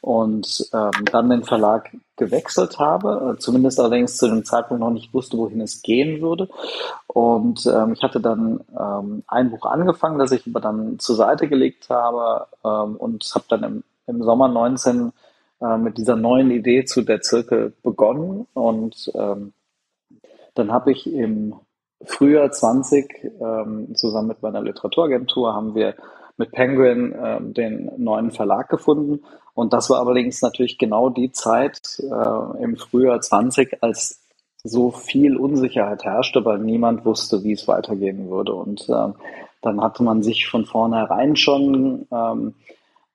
und ähm, dann den Verlag gewechselt habe, äh, zumindest allerdings zu dem Zeitpunkt noch nicht wusste, wohin es gehen würde. Und ähm, ich hatte dann ähm, ein Buch angefangen, das ich aber dann zur Seite gelegt habe ähm, und habe dann im, im Sommer 19 äh, mit dieser neuen Idee zu der Zirkel begonnen und ähm, dann habe ich im Frühjahr 20 ähm, zusammen mit meiner Literaturagentur haben wir mit Penguin äh, den neuen Verlag gefunden. Und das war allerdings natürlich genau die Zeit äh, im Frühjahr 20, als so viel Unsicherheit herrschte, weil niemand wusste, wie es weitergehen würde. Und äh, dann hatte man sich von vornherein schon ähm,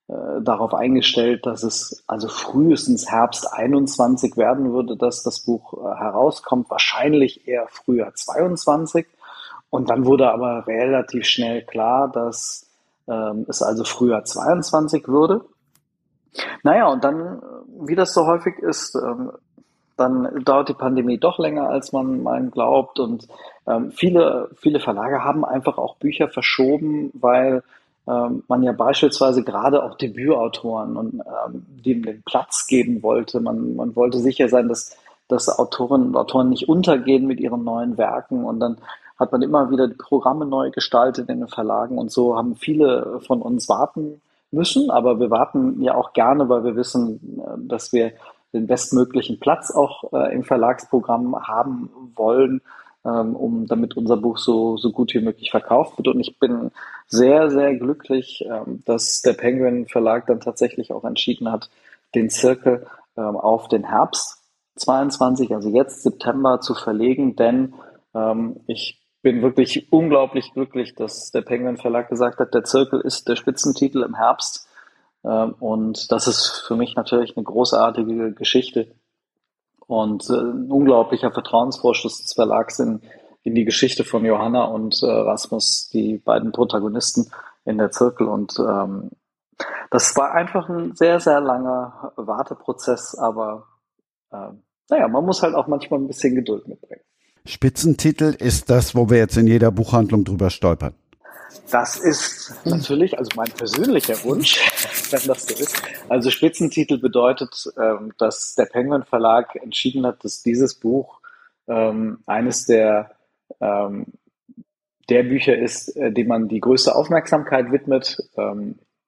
äh, darauf eingestellt, dass es also frühestens Herbst 21 werden würde, dass das Buch äh, herauskommt, wahrscheinlich eher früher 22. Und dann wurde aber relativ schnell klar, dass ähm, es also früher 22 würde. Naja, und dann, wie das so häufig ist, ähm, dann dauert die Pandemie doch länger, als man, man glaubt. Und ähm, viele, viele Verlage haben einfach auch Bücher verschoben, weil man ja beispielsweise gerade auch Debütautoren und ähm, dem den Platz geben wollte. Man, man wollte sicher sein, dass, dass Autorinnen und Autoren nicht untergehen mit ihren neuen Werken. Und dann hat man immer wieder die Programme neu gestaltet in den Verlagen. Und so haben viele von uns warten müssen. Aber wir warten ja auch gerne, weil wir wissen, äh, dass wir den bestmöglichen Platz auch äh, im Verlagsprogramm haben wollen, ähm, um damit unser Buch so, so gut wie möglich verkauft wird. Und ich bin sehr, sehr glücklich, ähm, dass der Penguin Verlag dann tatsächlich auch entschieden hat, den Zirkel ähm, auf den Herbst 22, also jetzt September, zu verlegen, denn ähm, ich bin wirklich unglaublich glücklich, dass der Penguin Verlag gesagt hat, der Zirkel ist der Spitzentitel im Herbst ähm, und das ist für mich natürlich eine großartige Geschichte und äh, ein unglaublicher Vertrauensvorschuss des Verlags in, in die Geschichte von Johanna und äh, Rasmus, die beiden Protagonisten in der Zirkel. Und ähm, das war einfach ein sehr, sehr langer Warteprozess, aber äh, naja, man muss halt auch manchmal ein bisschen Geduld mitbringen. Spitzentitel ist das, wo wir jetzt in jeder Buchhandlung drüber stolpern. Das ist natürlich, also mein persönlicher Wunsch, wenn das so ist. Also Spitzentitel bedeutet, ähm, dass der Penguin Verlag entschieden hat, dass dieses Buch ähm, eines der, ähm, der Bücher ist, äh, dem man die größte Aufmerksamkeit widmet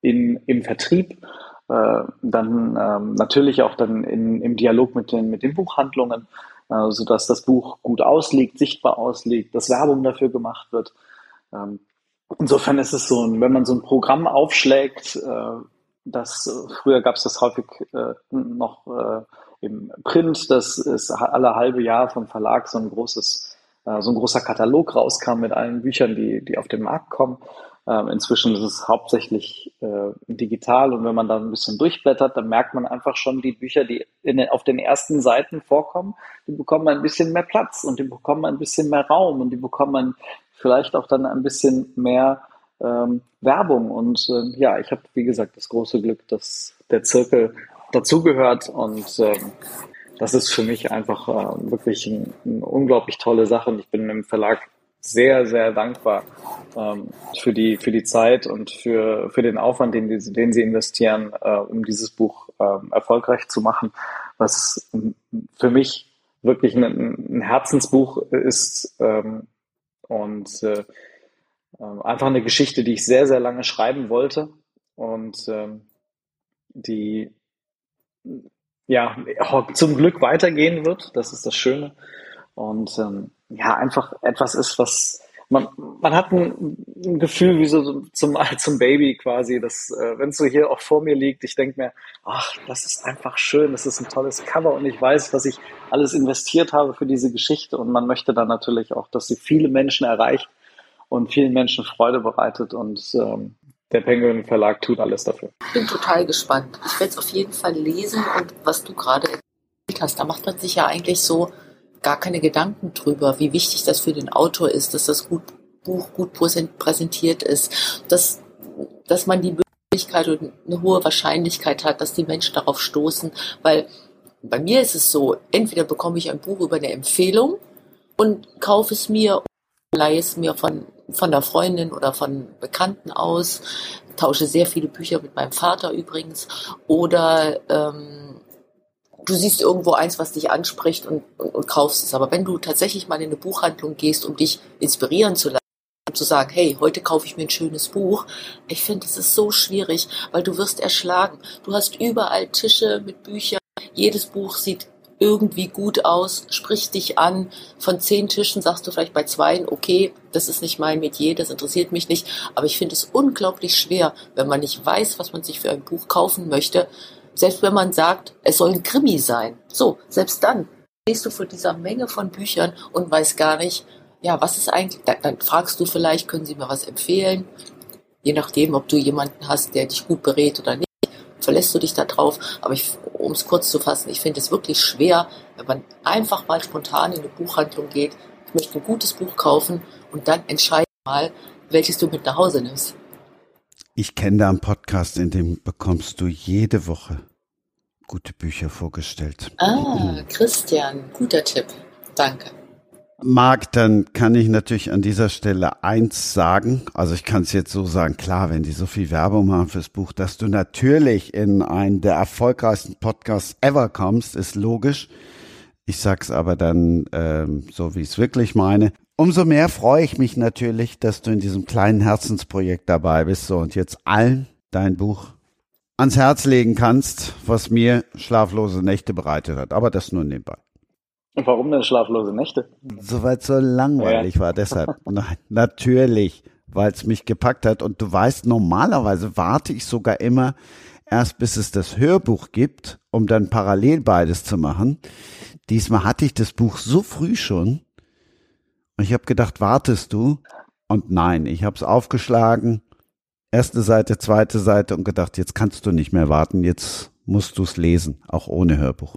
in, im Vertrieb, äh, dann natürlich auch dann in, im Dialog mit den, mit den Buchhandlungen, äh, sodass das Buch gut ausliegt, sichtbar ausliegt, dass Werbung dafür gemacht wird. Insofern ist es so, wenn man so ein Programm aufschlägt, äh, das früher gab es das häufig äh, noch äh, im Print, dass es alle halbe Jahr vom Verlag so ein großes, äh, so ein großer Katalog rauskam mit allen Büchern, die, die auf den Markt kommen. Ähm, inzwischen ist es hauptsächlich äh, digital und wenn man da ein bisschen durchblättert, dann merkt man einfach schon, die Bücher, die in auf den ersten Seiten vorkommen, die bekommen ein bisschen mehr Platz und die bekommen ein bisschen mehr Raum und die bekommen vielleicht auch dann ein bisschen mehr ähm, Werbung. Und äh, ja, ich habe, wie gesagt, das große Glück, dass der Zirkel dazugehört und ähm, das ist für mich einfach äh, wirklich ein, eine unglaublich tolle Sache. Und ich bin im Verlag sehr, sehr dankbar ähm, für, die, für die Zeit und für, für den Aufwand, den, den sie investieren, äh, um dieses Buch äh, erfolgreich zu machen, was für mich wirklich ein, ein Herzensbuch ist, ähm, und äh, ähm, einfach eine Geschichte, die ich sehr, sehr lange schreiben wollte und ähm, die ja zum Glück weitergehen wird. Das ist das Schöne. Und ähm, ja, einfach etwas ist, was man, man hat ein, ein Gefühl wie so zum, zum Baby quasi, dass äh, wenn es so hier auch vor mir liegt, ich denke mir, ach, das ist einfach schön, das ist ein tolles Cover und ich weiß, was ich alles investiert habe für diese Geschichte und man möchte dann natürlich auch, dass sie viele Menschen erreicht und vielen Menschen Freude bereitet und ähm, der Penguin Verlag tut alles dafür. Ich bin total gespannt. Ich werde es auf jeden Fall lesen und was du gerade erzählt hast, da macht man sich ja eigentlich so gar keine Gedanken drüber, wie wichtig das für den Autor ist, dass das gut, Buch gut präsentiert ist, dass, dass man die Möglichkeit und eine hohe Wahrscheinlichkeit hat, dass die Menschen darauf stoßen, weil bei mir ist es so, entweder bekomme ich ein Buch über eine Empfehlung und kaufe es mir, leihe es mir von, von der Freundin oder von Bekannten aus, tausche sehr viele Bücher mit meinem Vater übrigens, oder ähm, du siehst irgendwo eins, was dich anspricht und, und, und kaufst es. Aber wenn du tatsächlich mal in eine Buchhandlung gehst, um dich inspirieren zu lassen, um zu sagen, hey, heute kaufe ich mir ein schönes Buch. Ich finde, es ist so schwierig, weil du wirst erschlagen. Du hast überall Tische mit Büchern. Jedes Buch sieht irgendwie gut aus, spricht dich an. Von zehn Tischen sagst du vielleicht bei zweien, okay, das ist nicht mein Metier, das interessiert mich nicht. Aber ich finde es unglaublich schwer, wenn man nicht weiß, was man sich für ein Buch kaufen möchte. Selbst wenn man sagt, es soll ein Krimi sein. So, selbst dann stehst du vor dieser Menge von Büchern und weißt gar nicht, ja, was ist eigentlich, dann, dann fragst du vielleicht, können Sie mir was empfehlen? Je nachdem, ob du jemanden hast, der dich gut berät oder nicht, verlässt du dich da drauf. Aber um es kurz zu fassen, ich finde es wirklich schwer, wenn man einfach mal spontan in eine Buchhandlung geht, ich möchte ein gutes Buch kaufen und dann entscheide mal, welches du mit nach Hause nimmst. Ich kenne da einen Podcast, in dem bekommst du jede Woche gute Bücher vorgestellt. Ah, Christian, guter Tipp. Danke. Marc, dann kann ich natürlich an dieser Stelle eins sagen. Also ich kann es jetzt so sagen, klar, wenn die so viel Werbung machen fürs Buch, dass du natürlich in einen der erfolgreichsten Podcasts ever kommst, ist logisch. Ich sag's aber dann ähm, so, wie ich es wirklich meine. Umso mehr freue ich mich natürlich, dass du in diesem kleinen Herzensprojekt dabei bist so, und jetzt allen dein Buch ans Herz legen kannst, was mir schlaflose Nächte bereitet hat. Aber das nur nebenbei. Warum denn schlaflose Nächte? Soweit so langweilig ja. war, deshalb. Nein, natürlich, weil es mich gepackt hat. Und du weißt, normalerweise warte ich sogar immer erst, bis es das Hörbuch gibt, um dann parallel beides zu machen. Diesmal hatte ich das Buch so früh schon. Ich habe gedacht, wartest du? Und nein, ich habe es aufgeschlagen. Erste Seite, zweite Seite und gedacht, jetzt kannst du nicht mehr warten, jetzt musst du es lesen, auch ohne Hörbuch.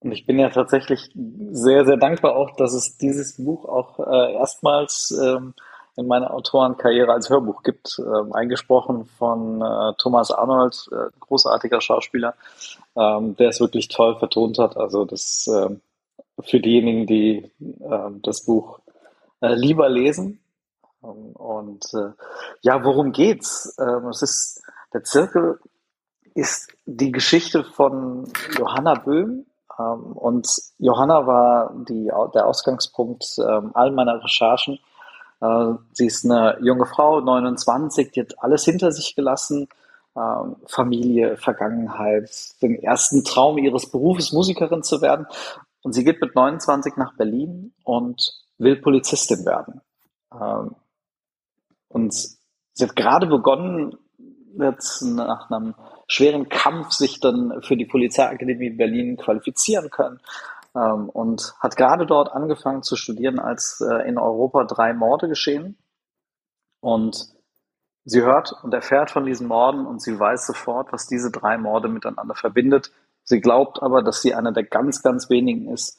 Und ich bin ja tatsächlich sehr, sehr dankbar auch, dass es dieses Buch auch äh, erstmals ähm, in meiner Autorenkarriere als Hörbuch gibt, ähm, eingesprochen von äh, Thomas Arnold, äh, großartiger Schauspieler, ähm, der es wirklich toll vertont hat. Also das äh, für diejenigen, die äh, das Buch äh, lieber lesen. Ähm, und äh, ja, worum geht's? Ähm, es ist der Zirkel ist die Geschichte von Johanna Böhm, ähm, und Johanna war die, der Ausgangspunkt ähm, all meiner Recherchen. Äh, sie ist eine junge Frau, 29, die hat alles hinter sich gelassen. Ähm, Familie, Vergangenheit, den ersten Traum ihres Berufes, Musikerin zu werden. Und sie geht mit 29 nach Berlin und will Polizistin werden. Und sie hat gerade begonnen, jetzt nach einem schweren Kampf sich dann für die Polizeiakademie in Berlin qualifizieren können ähm, und hat gerade dort angefangen zu studieren, als äh, in Europa drei Morde geschehen. Und sie hört und erfährt von diesen Morden und sie weiß sofort, was diese drei Morde miteinander verbindet. Sie glaubt aber, dass sie einer der ganz, ganz wenigen ist,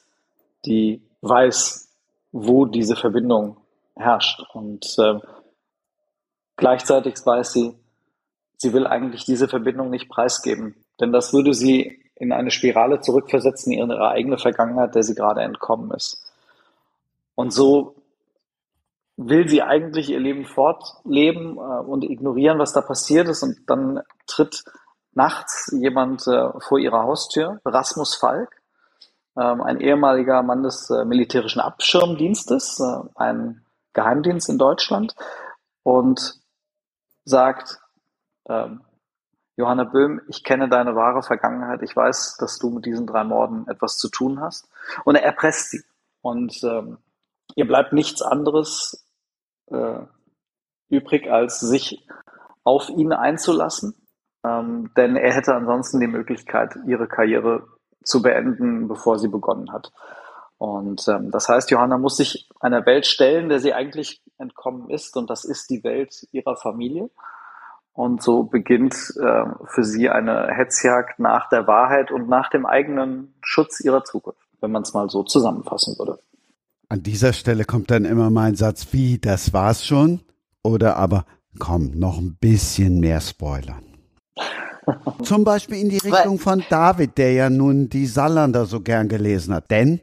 die weiß, wo diese Verbindung herrscht. Und äh, gleichzeitig weiß sie, sie will eigentlich diese Verbindung nicht preisgeben. Denn das würde sie in eine Spirale zurückversetzen in ihre eigene Vergangenheit, der sie gerade entkommen ist. Und so will sie eigentlich ihr Leben fortleben äh, und ignorieren, was da passiert ist. Und dann tritt nachts jemand äh, vor ihrer Haustür, Rasmus Falk, ähm, ein ehemaliger Mann des äh, militärischen Abschirmdienstes, äh, ein Geheimdienst in Deutschland, und sagt, ähm, Johanna Böhm, ich kenne deine wahre Vergangenheit. Ich weiß, dass du mit diesen drei Morden etwas zu tun hast. Und er erpresst sie. Und ähm, ihr bleibt nichts anderes äh, übrig, als sich auf ihn einzulassen. Ähm, denn er hätte ansonsten die Möglichkeit, ihre Karriere zu beenden, bevor sie begonnen hat. Und ähm, das heißt, Johanna muss sich einer Welt stellen, der sie eigentlich entkommen ist. Und das ist die Welt ihrer Familie. Und so beginnt äh, für sie eine Hetzjagd nach der Wahrheit und nach dem eigenen Schutz ihrer Zukunft, wenn man es mal so zusammenfassen würde. An dieser Stelle kommt dann immer mein Satz, wie, das war's schon? Oder aber, komm, noch ein bisschen mehr spoilern. Zum Beispiel in die Richtung von David, der ja nun die Salander so gern gelesen hat. Denn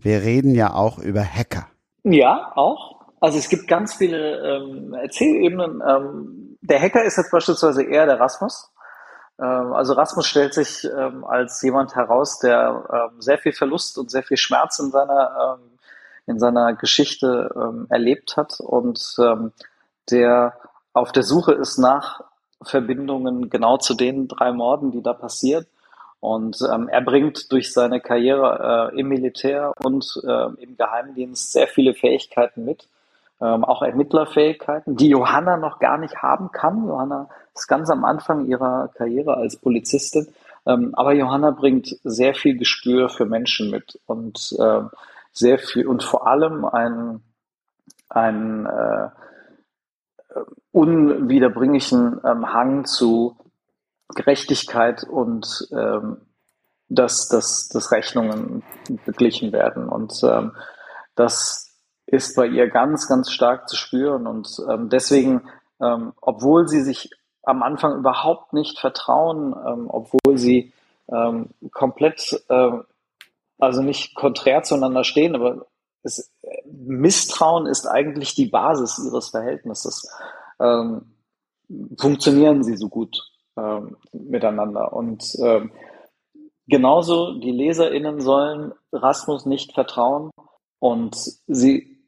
wir reden ja auch über Hacker. Ja, auch. Also es gibt ganz viele ähm, Erzählebenen. Ähm, der Hacker ist jetzt beispielsweise eher der Rasmus. Ähm, also Rasmus stellt sich ähm, als jemand heraus, der ähm, sehr viel Verlust und sehr viel Schmerz in seiner ähm, in seiner Geschichte ähm, erlebt hat und ähm, der auf der Suche ist nach Verbindungen genau zu den drei Morden, die da passiert. Und ähm, er bringt durch seine Karriere äh, im Militär und äh, im Geheimdienst sehr viele Fähigkeiten mit, ähm, auch Ermittlerfähigkeiten, die Johanna noch gar nicht haben kann. Johanna ist ganz am Anfang ihrer Karriere als Polizistin, ähm, aber Johanna bringt sehr viel Gespür für Menschen mit und äh, sehr viel und vor allem ein, ein äh, unwiederbringlichen ähm, Hang zu Gerechtigkeit und ähm, dass, dass, dass Rechnungen beglichen werden. Und ähm, das ist bei ihr ganz, ganz stark zu spüren. Und ähm, deswegen, ähm, obwohl sie sich am Anfang überhaupt nicht vertrauen, ähm, obwohl sie ähm, komplett, äh, also nicht konträr zueinander stehen, aber es, Misstrauen ist eigentlich die Basis ihres Verhältnisses. Ähm, funktionieren sie so gut ähm, miteinander. Und ähm, genauso die LeserInnen sollen Rasmus nicht vertrauen und sie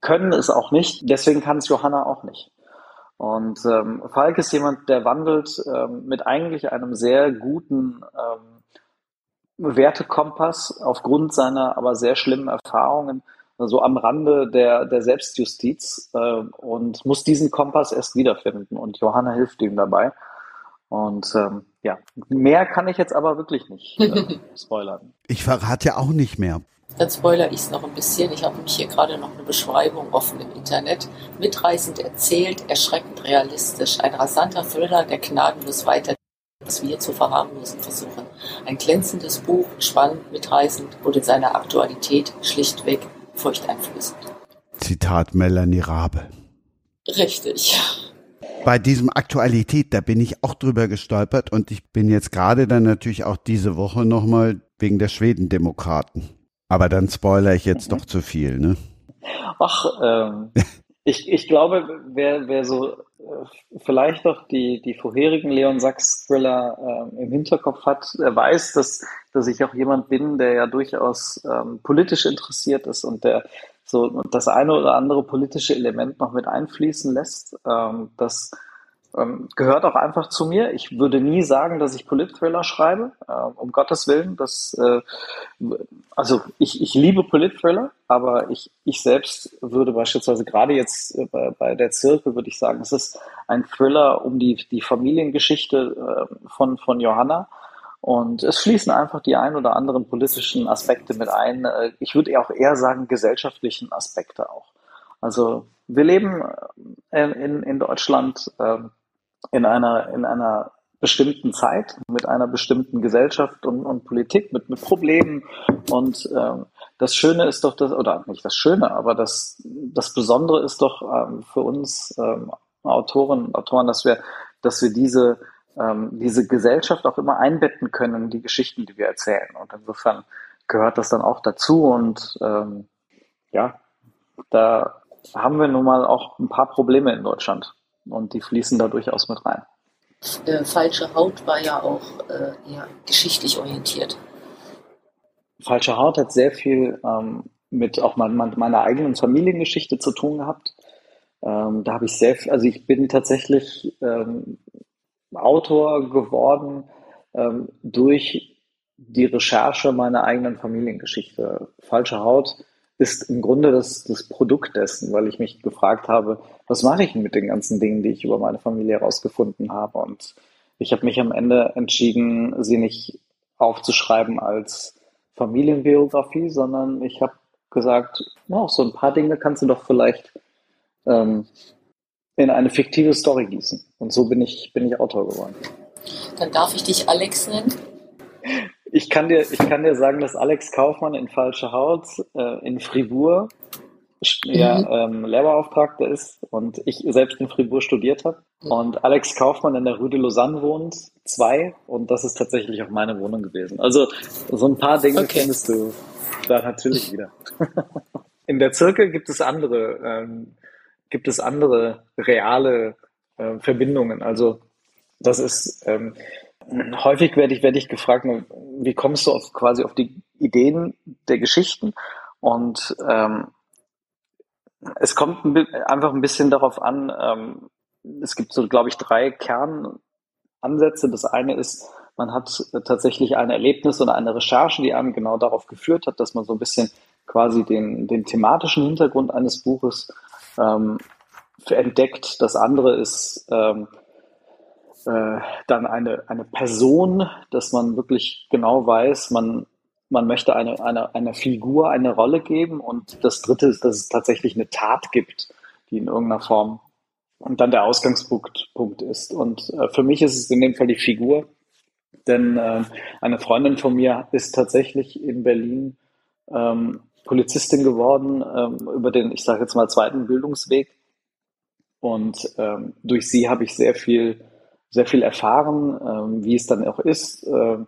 können es auch nicht, deswegen kann es Johanna auch nicht. Und ähm, Falk ist jemand, der wandelt ähm, mit eigentlich einem sehr guten ähm, Wertekompass aufgrund seiner aber sehr schlimmen Erfahrungen so am Rande der, der Selbstjustiz äh, und muss diesen Kompass erst wiederfinden. Und Johanna hilft ihm dabei. Und ähm, ja, mehr kann ich jetzt aber wirklich nicht äh, spoilern. Ich verrate ja auch nicht mehr. Dann spoilere ich es noch ein bisschen. Ich habe nämlich hier gerade noch eine Beschreibung offen im Internet. Mitreißend erzählt, erschreckend realistisch. Ein rasanter Thriller, der gnadenlos weiter was wir zu verharmlosen versuchen. Ein glänzendes Buch, spannend, mitreißend und in seiner Aktualität schlichtweg furchteinflößend. Zitat Melanie Rabe. Richtig bei diesem Aktualität, da bin ich auch drüber gestolpert und ich bin jetzt gerade dann natürlich auch diese Woche nochmal wegen der Schwedendemokraten. Aber dann spoiler ich jetzt mhm. doch zu viel, ne? Ach, ähm, ich, ich glaube, wer, wer so äh, vielleicht doch die, die vorherigen Leon Sachs Thriller äh, im Hinterkopf hat, der weiß, dass, dass ich auch jemand bin, der ja durchaus ähm, politisch interessiert ist und der so das eine oder andere politische Element noch mit einfließen lässt. Ähm, das ähm, gehört auch einfach zu mir. Ich würde nie sagen, dass ich Polit-Thriller schreibe, äh, um Gottes Willen. Das, äh, also ich, ich liebe Polit-Thriller, aber ich, ich selbst würde beispielsweise gerade jetzt äh, bei, bei der Zirkel würde ich sagen, es ist ein Thriller um die, die Familiengeschichte äh, von, von Johanna und es fließen einfach die ein oder anderen politischen Aspekte mit ein. Äh, ich würde auch eher sagen, gesellschaftlichen Aspekte auch. Also wir leben äh, in, in Deutschland ähm, in einer, in einer bestimmten Zeit, mit einer bestimmten Gesellschaft und, und Politik, mit, mit Problemen. Und ähm, das Schöne ist doch das, oder nicht das Schöne, aber das, das Besondere ist doch ähm, für uns Autoren und Autoren, dass wir, dass wir diese ähm, diese Gesellschaft auch immer einbetten können in die Geschichten, die wir erzählen. Und insofern gehört das dann auch dazu. Und ähm, ja, da haben wir nun mal auch ein paar Probleme in Deutschland. Und die fließen da durchaus mit rein. Äh, falsche Haut war ja auch äh, eher geschichtlich orientiert. Falsche Haut hat sehr viel ähm, mit auch mein, meiner eigenen Familiengeschichte zu tun gehabt. Ähm, da habe ich sehr, also ich bin tatsächlich ähm, Autor geworden ähm, durch die Recherche meiner eigenen Familiengeschichte. Falsche Haut ist im Grunde das, das Produkt dessen, weil ich mich gefragt habe, was mache ich mit den ganzen Dingen, die ich über meine Familie herausgefunden habe. Und ich habe mich am Ende entschieden, sie nicht aufzuschreiben als Familienbiografie, sondern ich habe gesagt, oh, so ein paar Dinge kannst du doch vielleicht ähm, in eine fiktive Story gießen. Und so bin ich, bin ich Autor geworden. Dann darf ich dich Alex nennen. Ich kann dir, ich kann dir sagen, dass Alex Kaufmann in Falsche Haut äh, in Fribourg ja, mhm. ähm, Lehrbeauftragter ist und ich selbst in Fribourg studiert habe. Mhm. Und Alex Kaufmann in der Rue de Lausanne wohnt, zwei, und das ist tatsächlich auch meine Wohnung gewesen. Also so ein paar Dinge okay. findest du da natürlich wieder. in der Zirkel gibt es andere ähm, gibt es andere reale äh, Verbindungen. Also das ist ähm, häufig werde ich werde ich gefragt, wie kommst du auf, quasi auf die Ideen der Geschichten? Und ähm, es kommt ein, einfach ein bisschen darauf an. Ähm, es gibt so, glaube ich, drei Kernansätze. Das eine ist man hat tatsächlich ein Erlebnis oder eine Recherche, die einem genau darauf geführt hat, dass man so ein bisschen quasi den, den thematischen Hintergrund eines Buches ähm, entdeckt. Das andere ist ähm, äh, dann eine, eine Person, dass man wirklich genau weiß, man, man möchte eine, eine, einer Figur eine Rolle geben. Und das dritte ist, dass es tatsächlich eine Tat gibt, die in irgendeiner Form und dann der Ausgangspunkt Punkt ist. Und äh, für mich ist es in dem Fall die Figur, denn äh, eine Freundin von mir ist tatsächlich in Berlin ähm, Polizistin geworden ähm, über den, ich sage jetzt mal, zweiten Bildungsweg. Und ähm, durch sie habe ich sehr viel, sehr viel erfahren, ähm, wie es dann auch ist, äh,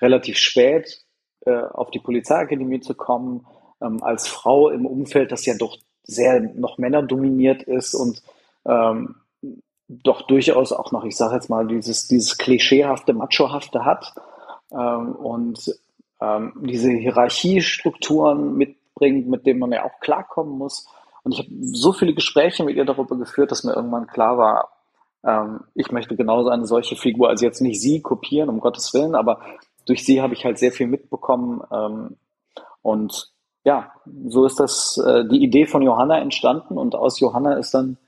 relativ spät äh, auf die Polizeiakademie zu kommen, ähm, als Frau im Umfeld, das ja doch sehr noch männerdominiert ist und ähm, doch durchaus auch noch, ich sage jetzt mal, dieses, dieses klischeehafte, machohafte hat ähm, und diese Hierarchiestrukturen mitbringt, mit denen man ja auch klarkommen muss. Und ich habe so viele Gespräche mit ihr darüber geführt, dass mir irgendwann klar war, ähm, ich möchte genauso eine solche Figur, also jetzt nicht sie kopieren, um Gottes Willen, aber durch sie habe ich halt sehr viel mitbekommen. Ähm, und ja, so ist das äh, die Idee von Johanna entstanden und aus Johanna ist dann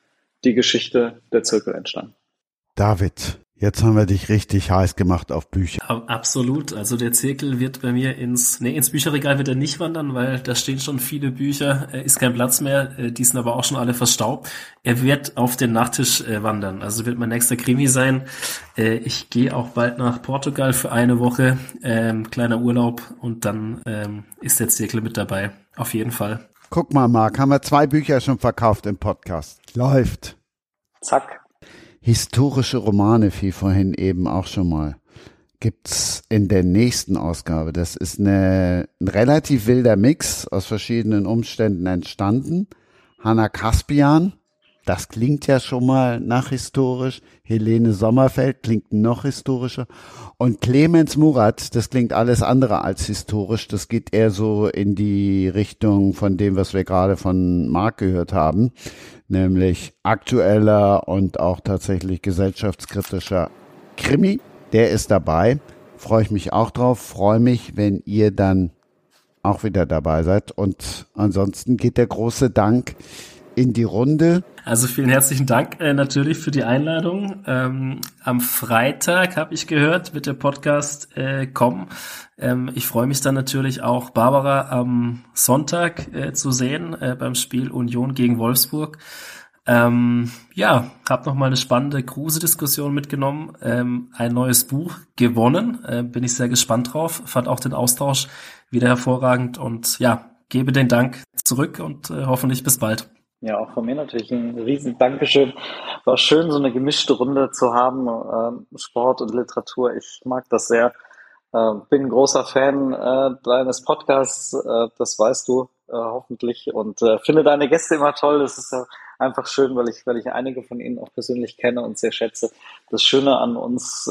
die Geschichte der Zirkel entstanden. David, Jetzt haben wir dich richtig heiß gemacht auf Bücher. Absolut. Also der Zirkel wird bei mir ins, nee, ins Bücherregal wird er nicht wandern, weil da stehen schon viele Bücher, ist kein Platz mehr, äh, die sind aber auch schon alle verstaubt. Er wird auf den Nachttisch äh, wandern. Also wird mein nächster Krimi sein. Äh, ich gehe auch bald nach Portugal für eine Woche, ähm, kleiner Urlaub und dann ähm, ist der Zirkel mit dabei. Auf jeden Fall. Guck mal, Marc, haben wir zwei Bücher schon verkauft im Podcast. Läuft. Zack historische Romane, wie vorhin eben auch schon mal, gibt's in der nächsten Ausgabe. Das ist eine, ein relativ wilder Mix aus verschiedenen Umständen entstanden. Hanna Kaspian, das klingt ja schon mal nach historisch. Helene Sommerfeld klingt noch historischer. Und Clemens Murat, das klingt alles andere als historisch. Das geht eher so in die Richtung von dem, was wir gerade von Marc gehört haben nämlich aktueller und auch tatsächlich gesellschaftskritischer Krimi. Der ist dabei. Freue ich mich auch drauf. Freue mich, wenn ihr dann auch wieder dabei seid. Und ansonsten geht der große Dank in die Runde. Also vielen herzlichen Dank äh, natürlich für die Einladung. Ähm, am Freitag habe ich gehört, wird der Podcast äh, kommen. Ähm, ich freue mich dann natürlich auch, Barbara am Sonntag äh, zu sehen äh, beim Spiel Union gegen Wolfsburg. Ähm, ja, habe noch mal eine spannende Kruse-Diskussion mitgenommen, ähm, ein neues Buch gewonnen, äh, bin ich sehr gespannt drauf, fand auch den Austausch wieder hervorragend und ja, gebe den Dank zurück und äh, hoffentlich bis bald. Ja, auch von mir natürlich ein riesen Dankeschön. War schön, so eine gemischte Runde zu haben, äh, Sport und Literatur. Ich mag das sehr. Äh, bin ein großer Fan äh, deines Podcasts, äh, das weißt du äh, hoffentlich und finde deine Gäste immer toll. Das ist einfach schön, weil ich, weil ich einige von ihnen auch persönlich kenne und sehr schätze. Das Schöne an uns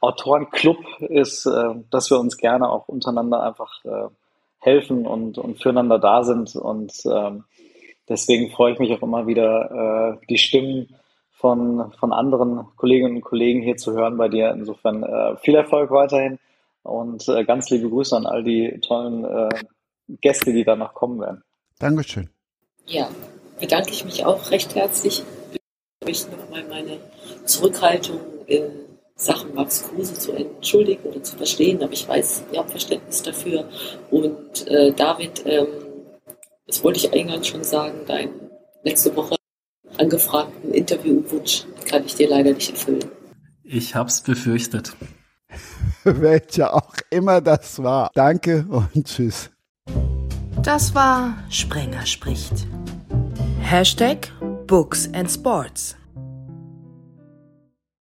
Autorenclub ist, dass wir uns gerne auch untereinander einfach helfen und, und füreinander da sind. Und ähm, deswegen freue ich mich auch immer wieder, äh, die Stimmen von, von anderen Kolleginnen und Kollegen hier zu hören bei dir. Insofern äh, viel Erfolg weiterhin und äh, ganz liebe Grüße an all die tollen äh, Gäste, die da noch kommen werden. Dankeschön. Ja, bedanke ich mich auch recht herzlich. Ich möchte nochmal meine Zurückhaltung in Sachen Max Kruse zu entschuldigen oder zu verstehen, aber ich weiß, ihr habt Verständnis dafür. Und äh, David, ähm, das wollte ich eingangs schon sagen, dein letzte Woche angefragten Interviewwunsch kann ich dir leider nicht erfüllen. Ich hab's befürchtet. Welcher auch immer das war. Danke und tschüss. Das war Sprenger spricht. Hashtag Books and Sports.